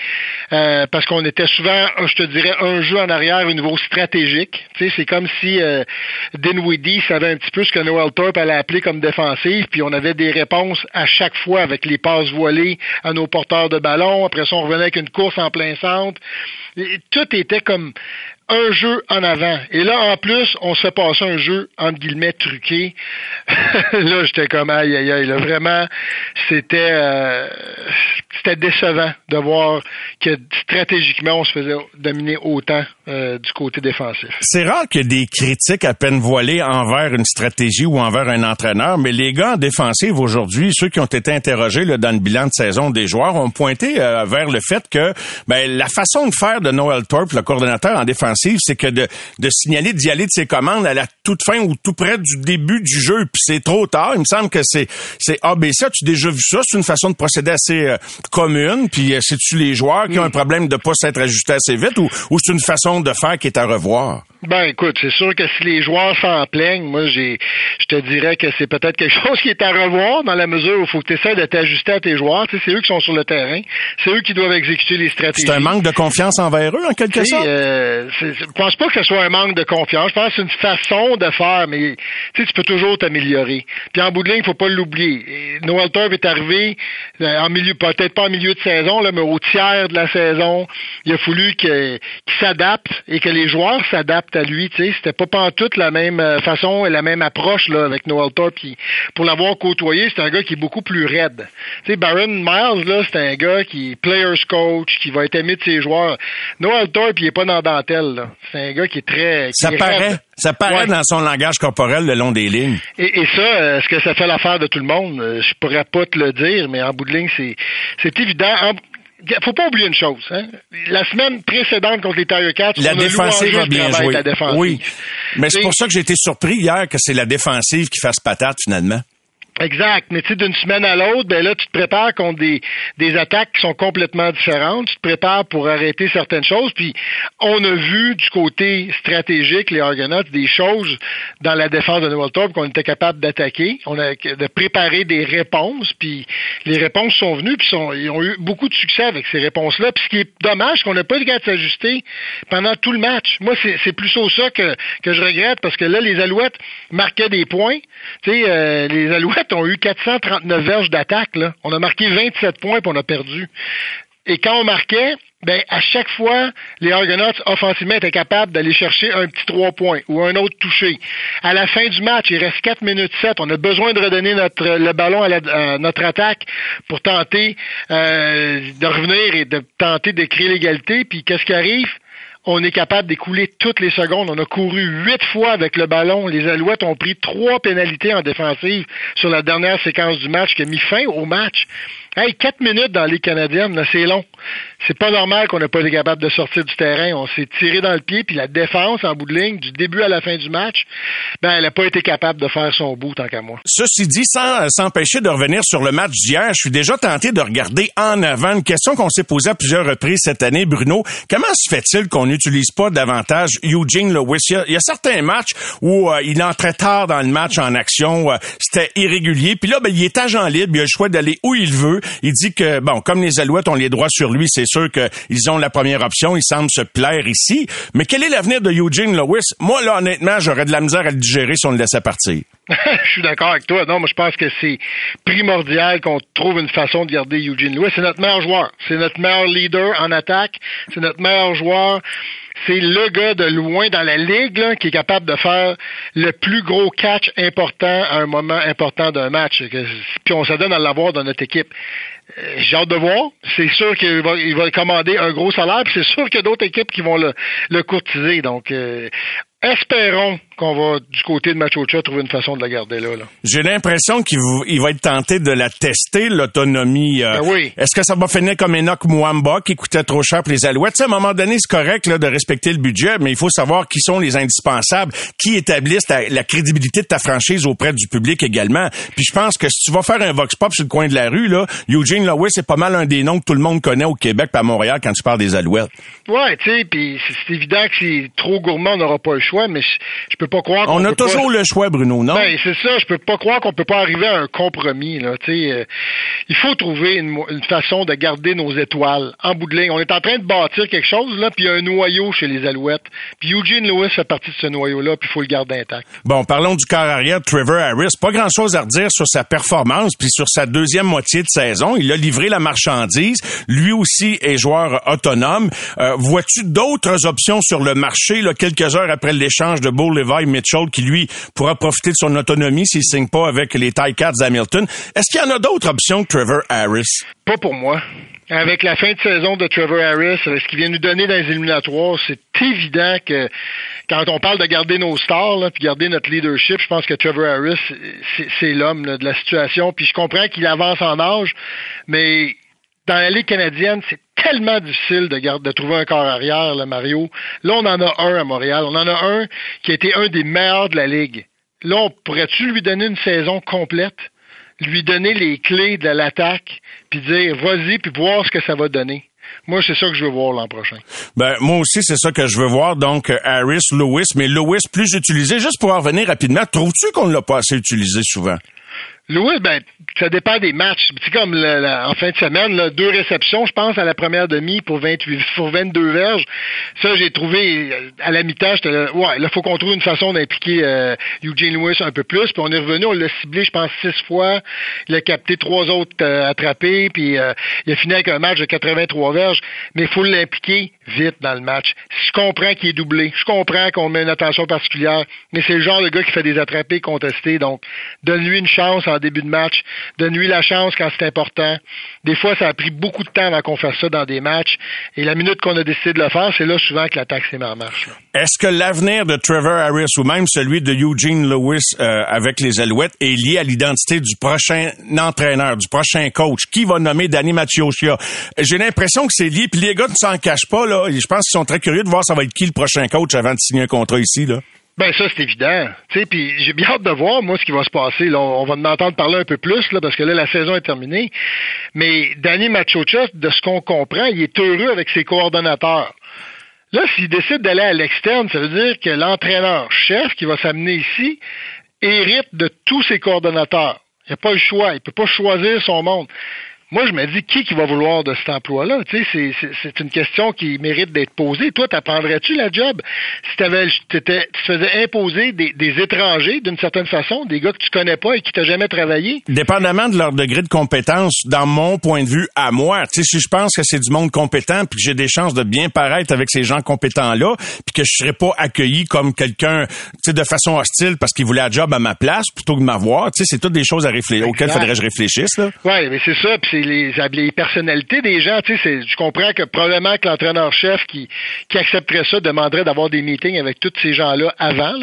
euh, parce qu'on était souvent, je te dirais, un jeu en arrière au niveau stratégique. Tu sais, c'est comme si euh, Dinwiddie savait un petit peu ce que Noel Thorpe allait appeler comme défensive, puis on avait des réponses à chaque fois avec les passes voilées à nos porteurs de ballon. Après ça, on revenait avec une course en plein centre. Tout était comme un jeu en avant. Et là, en plus, on se passer un jeu, entre guillemets, truqué. là, j'étais comme, aïe, aïe, aïe. Là, vraiment, c'était euh, c'était décevant de voir que stratégiquement, on se faisait dominer autant euh, du côté défensif. C'est rare qu'il y ait des critiques à peine voilées envers une stratégie ou envers un entraîneur, mais les gars en défensive aujourd'hui, ceux qui ont été interrogés dans le bilan de saison des joueurs, ont pointé euh, vers le fait que ben, la façon de faire de Noel Thorpe, le coordonnateur en défensive, c'est que de, de signaler, d'y aller de ses commandes à la toute fin ou tout près du début du jeu, puis c'est trop tard. Il me semble que c'est c'est ABC. As-tu déjà vu ça? C'est une façon de procéder assez euh, commune, puis euh, c'est-tu les joueurs qui ont un problème de pas s'être ajustés assez vite ou, ou c'est une façon de faire qui est à revoir? Ben écoute, c'est sûr que si les joueurs s'en plaignent, moi j'ai je te dirais que c'est peut-être quelque chose qui est à revoir dans la mesure où il faut que tu essaies de t'ajuster à tes joueurs. Tu sais, c'est eux qui sont sur le terrain, c'est eux qui doivent exécuter les stratégies. C'est un manque de confiance envers eux, en quelque sorte? euh, je pense pas que ce soit un manque de confiance. Je pense que c'est une façon de faire, mais tu peux toujours t'améliorer. Puis en bout de ligne, il faut pas l'oublier. Noel Turp est arrivé euh, en milieu, peut-être pas en milieu de saison, là, mais au tiers de la saison. Il a fallu qu'il s'adapte et que les joueurs s'adaptent à lui. Tu sais, c'était pas pantoute la même euh, façon et la même approche là avec Noel Turp. pour l'avoir côtoyé, c'est un gars qui est beaucoup plus raide. Tu sais, Baron Miles là, c'est un gars qui est players coach, qui va être aimé de ses joueurs. Noel Turp, il est pas dans dentelle. C'est un gars qui est très. ça paraît. Ça paraît dans son langage corporel le long des lignes. Et, ça, euh, est-ce que ça fait l'affaire de tout le monde? Euh, je pourrais pas te le dire, mais en bout de ligne, c'est, c'est évident. Faut pas oublier une chose. Hein? La semaine précédente contre les Tiger Cats, la défensive a bien joué. Oui, mais c'est pour ça que j'ai été surpris hier que c'est la défensive qui fasse patate finalement. Exact. Mais tu sais, d'une semaine à l'autre, ben là, tu te prépares contre des, des attaques qui sont complètement différentes. Tu te prépares pour arrêter certaines choses. Puis, on a vu du côté stratégique, les Argonauts, des choses dans la défense de Noël qu'on était capable d'attaquer. On a de préparer des réponses. Puis, les réponses sont venues. Puis, sont, ils ont eu beaucoup de succès avec ces réponses-là. Puis, ce qui est dommage, qu'on n'a pas eu de s'ajuster pendant tout le match. Moi, c'est plus ça que, que je regrette parce que là, les Alouettes marquaient des points. Tu sais, euh, les Alouettes ont eu 439 verges d'attaque. On a marqué 27 points et on a perdu. Et quand on marquait, ben, à chaque fois, les Argonauts, offensivement, étaient capables d'aller chercher un petit 3 points ou un autre touché. À la fin du match, il reste 4 minutes 7. On a besoin de redonner notre, le ballon à, notre attaque pour tenter euh, de revenir et de tenter de créer l'égalité. Puis qu'est-ce qui arrive? On est capable d'écouler toutes les secondes. On a couru huit fois avec le ballon. Les Alouettes ont pris trois pénalités en défensive sur la dernière séquence du match qui a mis fin au match. Hey, quatre minutes dans les Canadiennes, c'est long. C'est pas normal qu'on n'ait pas été capable de sortir du terrain. On s'est tiré dans le pied, puis la défense en bout de ligne, du début à la fin du match, ben elle n'a pas été capable de faire son bout tant qu'à moi. Ceci dit, sans s'empêcher de revenir sur le match d'hier, je suis déjà tenté de regarder en avant une question qu'on s'est posée à plusieurs reprises cette année, Bruno. Comment se fait-il qu'on n'utilise pas davantage Eugene Lewis? Il y a, certains matchs où euh, il entrait tard dans le match en action, euh, c'était irrégulier, puis là, ben, il est agent libre, il a le choix d'aller où il veut. Il dit que, bon, comme les Alouettes ont les droits sur lui, c'est sûr qu'ils ont la première option. Il semble se plaire ici. Mais quel est l'avenir de Eugene Lewis? Moi, là, honnêtement, j'aurais de la misère à le digérer si on le laissait partir. je suis d'accord avec toi. Non, moi, je pense que c'est primordial qu'on trouve une façon de garder Eugene Lewis. C'est notre meilleur joueur. C'est notre meilleur leader en attaque. C'est notre meilleur joueur c'est le gars de loin dans la ligue qui est capable de faire le plus gros catch important à un moment important d'un match. Puis on s'adonne à l'avoir dans notre équipe. Euh, j'ai hâte de voir. C'est sûr qu'il va, il va commander un gros salaire, c'est sûr qu'il y a d'autres équipes qui vont le, le courtiser. Donc, euh, espérons qu'on va, du côté de Machocha, trouver une façon de la garder là. J'ai l'impression qu'il va être tenté de la tester, l'autonomie. Euh, ben oui. Est-ce que ça va finir comme Enoch Mwamba qui coûtait trop cher pour les Alouettes? à un moment donné, c'est correct là, de respecter le budget, mais il faut savoir qui sont les indispensables, qui établissent la, crédibilité de ta franchise auprès du public également. Puis je pense que si tu vas faire un vox pop sur le coin de la rue, là, Eugene Lewis, c'est pas mal un des noms que tout le monde connaît au Québec et à Montréal quand tu parles des Alouettes. Ouais, tu sais, puis c'est évident que c'est trop gourmand, on n'aura pas le choix, mais je, peux pas croire. On a toujours le choix, Bruno, non? Ben c'est ça. Je peux pas croire qu'on peut pas arriver à un compromis. Là, euh, il faut trouver une, façon de garder nos étoiles en bout de ligne. On est en train de bâtir quelque chose là, puis il y a un noyau chez les Alouettes. Puis Eugene Lewis fait partie de ce noyau-là, puis il faut le garder intact. Bon, parlons du corps arrière de Trevor Harris. Pas grand-chose à redire sur sa performance, puis sur sa deuxième moitié de saison. Il a livré la marchandise. Lui aussi est joueur autonome. Euh, vois-tu d'autres options sur le marché là, quelques heures après l'échange de Bull Levi Mitchell qui, lui, pourra profiter de son autonomie s'il signe pas avec les Ticats d'Hamilton. Est-ce qu'il y en a d'autres options que Trevor Harris? Pas pour moi. Avec la fin de saison de Trevor Harris, ce qu'il vient nous donner dans les éliminatoires, c'est évident que quand on parle de garder nos stars, là, puis garder notre leadership, je pense que Trevor Harris, c'est l'homme de la situation. Puis je comprends qu'il avance en âge, mais dans la Ligue canadienne, c'est tellement difficile de, de trouver un corps arrière, là, Mario. Là, on en a un à Montréal. On en a un qui a été un des meilleurs de la Ligue. Là, on pourrait-tu lui donner une saison complète, lui donner les clés de l'attaque, puis dire vas-y, puis voir ce que ça va donner? Moi, c'est ça que je veux voir l'an prochain. Ben, moi aussi, c'est ça que je veux voir. Donc, Harris, Lewis, mais Lewis plus utilisé. Juste pour en revenir rapidement, trouves-tu qu'on ne l'a pas assez utilisé souvent? Louis, ben, ça dépend des matchs. C'est comme en fin de semaine, là, deux réceptions, je pense, à la première demi pour 28, pour 22 verges. Ça, j'ai trouvé euh, à la mi-temps, j'étais là, ouais, là, faut qu'on trouve une façon d'impliquer euh, Eugene Lewis un peu plus. Puis on est revenu, on l'a ciblé, je pense, six fois. Il a capté trois autres euh, attrapés, puis il a fini avec un match de 83 verges. Mais il faut l'impliquer vite dans le match. Je comprends qu'il est doublé, je comprends qu'on met une attention particulière, mais c'est le genre de gars qui fait des attrapés contestés. Donc, donne-lui une chance en début de match, donne-lui la chance quand c'est important. Des fois, ça a pris beaucoup de temps avant qu'on fasse ça dans des matchs. Et la minute qu'on a décidé de le faire, c'est là souvent que l'attaque s'est mise en marche. Est-ce que l'avenir de Trevor Harris ou même celui de Eugene Lewis euh, avec les Alouettes est lié à l'identité du prochain entraîneur, du prochain coach? Qui va nommer Danny Macciocia? J'ai l'impression que c'est lié, puis les gars ne s'en cachent pas. Là. Je pense qu'ils sont très curieux de voir ça va être qui le prochain coach avant de signer un contrat ici. Là. Ben ça c'est évident. Puis j'ai bien hâte de voir moi ce qui va se passer. On, va m'entendre parler un peu plus là parce que là la saison est terminée. Mais Danny Machocha, de ce qu'on comprend, il est heureux avec ses coordonnateurs. Là, s'il décide d'aller à l'externe, ça veut dire que l'entraîneur-chef qui va s'amener ici hérite de tous ses coordonnateurs. Il n'a pas le choix. Il peut pas choisir son monde moi, je me dis, qui qui va vouloir de cet emploi-là? Tu sais, c'est une question qui mérite d'être posée. Toi, t'apprendrais-tu la job? Si t'avais, tu te faisais imposer des, étrangers d'une certaine façon, des gars que tu connais pas et qui t'ont jamais travaillé? Dépendamment de leur degré de compétence, dans mon point de vue, à moi, tu sais, si je pense que c'est du monde compétent puis que j'ai des chances de bien paraître avec ces gens compétents-là puis que je serais pas accueilli comme quelqu'un, tu sais, de façon hostile parce qu'il voulait un job à ma place plutôt que de m'avoir, tu sais, c'est toutes des choses à réfléchir, auxquelles faudrait que je réfléchisse, là. Ouais, mais c'est ça, les, les personnalités des gens. Tu sais, je comprends que probablement que l'entraîneur-chef qui, accepterait ça demanderait d'avoir des meetings avec tous ces gens-là avant,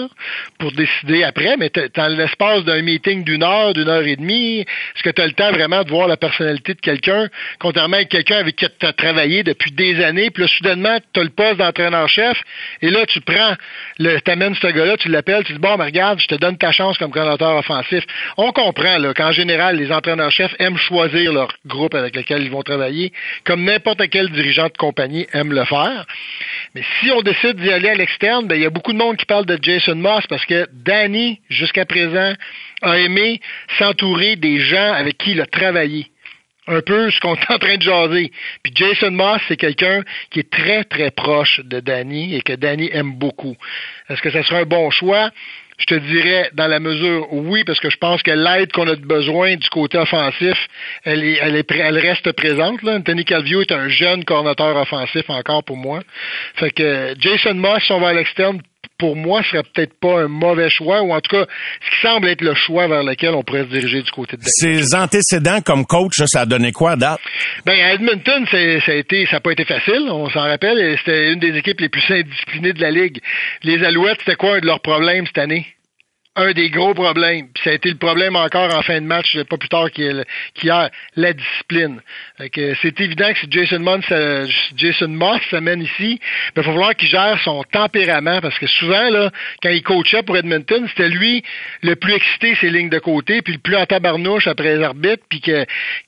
pour décider après. Mais dans l'espace d'un meeting d'une heure, d'une heure et demie, est-ce que tu as le temps vraiment de voir la personnalité de quelqu'un, contrairement à quelqu'un avec qui tu as travaillé depuis des années, puis là, soudainement, tu as le poste d'entraîneur-chef, et là, tu prends, le, t'amènes ce gars-là, tu l'appelles, tu dis, bon, mais regarde, je te donne ta chance comme coordinateur offensif. On comprend, qu'en général, les entraîneurs-chefs aiment choisir leur groupe avec lequel ils vont travailler, comme n'importe quel dirigeant de compagnie aime le faire. Mais si on décide d'y aller à l'externe, ben, il y a beaucoup de monde qui parle de Jason Moss parce que Danny, jusqu'à présent, a aimé s'entourer des gens avec qui il a travaillé un peu ce qu'on est en train de jaser. Puis Jason Moss, c'est quelqu'un qui est très, très proche de Danny et que Danny aime beaucoup. Est-ce que ça sera un bon choix? Je te dirais, dans la mesure, oui, parce que je pense que l'aide qu'on a besoin du côté offensif, elle est, elle est, elle reste présente. Là. Anthony Calvio est un jeune coordinateur offensif encore pour moi. Fait que Jason Moss, si on va à l'externe, pour moi, ce serait peut-être pas un mauvais choix, ou en tout cas, ce qui semble être le choix vers lequel on pourrait se diriger du côté de Ses antécédents comme coach, ça a donné quoi à date? Ben, à Edmonton, ça a été, ça n'a pas été facile, on s'en rappelle, c'était une des équipes les plus indisciplinées de la Ligue. Les Alouettes, c'était quoi un de leurs problèmes cette année? Un des gros problèmes. Ça a été le problème encore en fin de match, pas plus tard qu'hier, la discipline. C'est évident que si Jason Moss, euh, Jason Moss s'amène ici, il va falloir qu'il gère son tempérament parce que souvent, là, quand il coachait pour Edmonton, c'était lui le plus excité ses lignes de côté, puis le plus en tabarnouche après les arbitres, puis qui,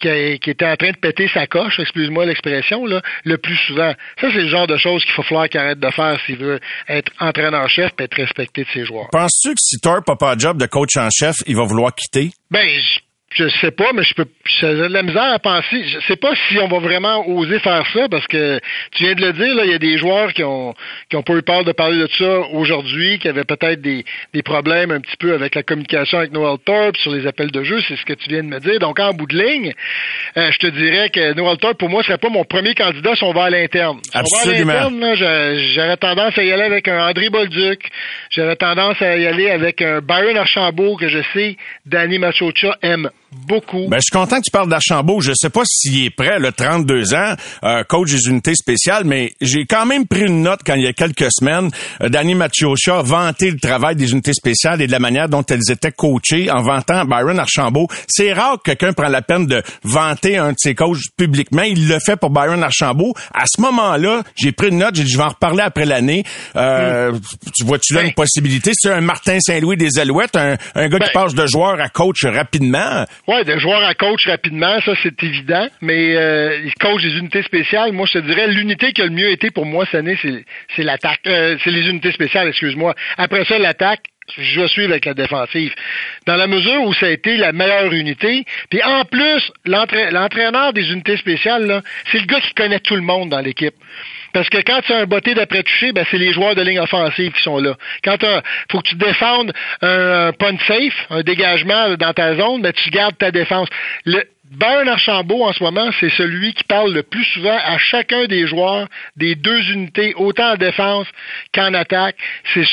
était en train de péter sa coche, excuse-moi l'expression, le plus souvent. Ça, c'est le genre de choses qu'il faut falloir qu'il arrête de faire s'il veut être entraîneur-chef et être respecté de ses joueurs. Penses-tu que si Thorpe pas job de coach en chef, il va vouloir quitter? Ben, sais pas, mais je peux j'ai de la misère à penser. Je sais pas si on va vraiment oser faire ça parce que tu viens de le dire, là, il y a des joueurs qui ont qui ont pas eu peur de parler de ça aujourd'hui, qui avaient peut-être des, des problèmes un petit peu avec la communication avec Noel Thorpe sur les appels de jeu, c'est ce que tu viens de me dire. Donc en bout de ligne, euh, je te dirais que Noel Thorpe pour moi serait pas mon premier candidat si on va à l'interne. Si Absolument. on va à l'interne, j'aurais tendance à y aller avec un André Bolduc, j'aurais tendance à y aller avec un Byron Archambault que je sais Danny Machocha aime beaucoup. Ben, je suis content que tu parles d'Archambault. Je sais pas s'il est prêt, le 32 ans, euh, coach des unités spéciales, mais j'ai quand même pris une note quand il y a quelques semaines. Euh, Danny Machiosha a vanté le travail des unités spéciales et de la manière dont elles étaient coachées en vantant Byron Archambault. C'est rare que quelqu'un prenne la peine de vanter un de ses coachs publiquement. Il le fait pour Byron Archambault. À ce moment-là, j'ai pris une note, j'ai dit, je vais en reparler après l'année. Euh, Tu vois-tu là une possibilité? C'est un Martin Saint-Louis des Alouettes, un, un gars qui ben passe de joueur à coach rapidement. Ouais, de joueur à coach rapidement, ça c'est évident. Mais euh, coach des unités spéciales. Moi, je te dirais l'unité qui a le mieux été pour moi cette année, c'est l'attaque. Euh, c'est les unités spéciales, excuse-moi. Après ça, l'attaque je vais suivre avec la défensive. Dans la mesure où ça a été la meilleure unité. Puis en plus, l'entraîneur des unités spéciales, c'est le gars qui connaît tout le monde dans l'équipe. Parce que quand tu as un botté d'après-touché, ben, c'est les joueurs de ligne offensive qui sont là. Quand il faut que tu défendes un, punt safe, un dégagement dans ta zone, ben, tu gardes ta défense. Le, Baron Archambault, en ce moment, c'est celui qui parle le plus souvent à chacun des joueurs des deux unités, autant en défense qu'en attaque. C'est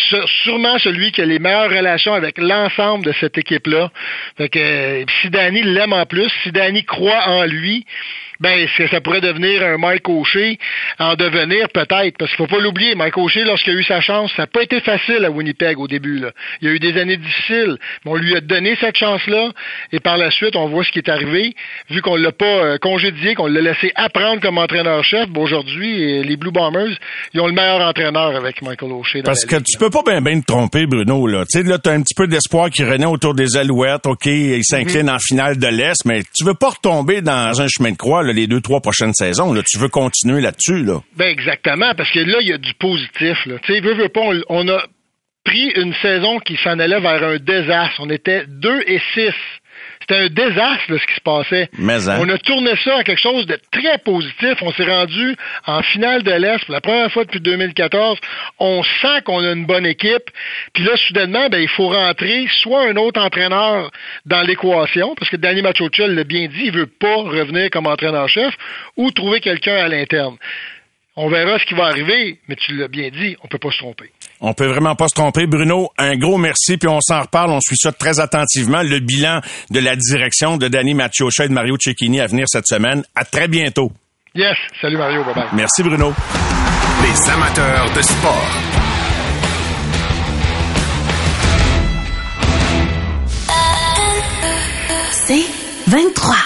sûrement celui qui a les meilleures relations avec l'ensemble de cette équipe-là. Que, si Danny l'aime en plus, si Danny croit en lui, ben ça pourrait devenir un Mike O'Shea? En devenir peut-être, parce qu'il faut pas l'oublier, Mike O'Shea, lorsqu'il a eu sa chance, ça n'a pas été facile à Winnipeg au début. Là. Il y a eu des années difficiles, mais on lui a donné cette chance-là, et par la suite, on voit ce qui est arrivé. Vu qu'on l'a pas euh, congédié, qu'on l'a laissé apprendre comme entraîneur-chef, ben, aujourd'hui, les Blue Bombers, ils ont le meilleur entraîneur avec Michael O'Shea. Parce que tu peux pas bien ben te tromper, Bruno. Là, tu sais, là, t'as un petit peu d'espoir qui renaît autour des Alouettes. OK, ils s'inclinent en finale de l'Est, mais tu veux pas retomber dans un chemin de croix les deux, trois prochaines saisons. Là. Tu veux continuer là-dessus. Là. Ben exactement, parce que là, il y a du positif. Tu sais, veux, veux pas, on, a pris une saison qui s'en allait vers un désastre. On était 2 et 6 c'était un désastre ce qui se passait. Hein? On a tourné ça à quelque chose de très positif. On s'est rendu en finale de l'Est pour la première fois depuis 2014. On sent qu'on a une bonne équipe. Puis là, soudainement, ben, il faut rentrer soit un autre entraîneur dans l'équation, parce que Danny Machochel l'a bien dit, il veut pas revenir comme entraîneur-chef, ou trouver quelqu'un à l'interne. On verra ce qui va arriver, mais tu l'as bien dit, on peut pas se tromper. On peut vraiment pas se tromper. Bruno, un gros merci, puis on s'en reparle. On suit ça très attentivement. Le bilan de la direction de Danny Macciocha et de Mario Cecchini à venir cette semaine. À très bientôt. Yes. Salut Mario. Bye bye. Merci Bruno. Les amateurs de sport. C'est 23.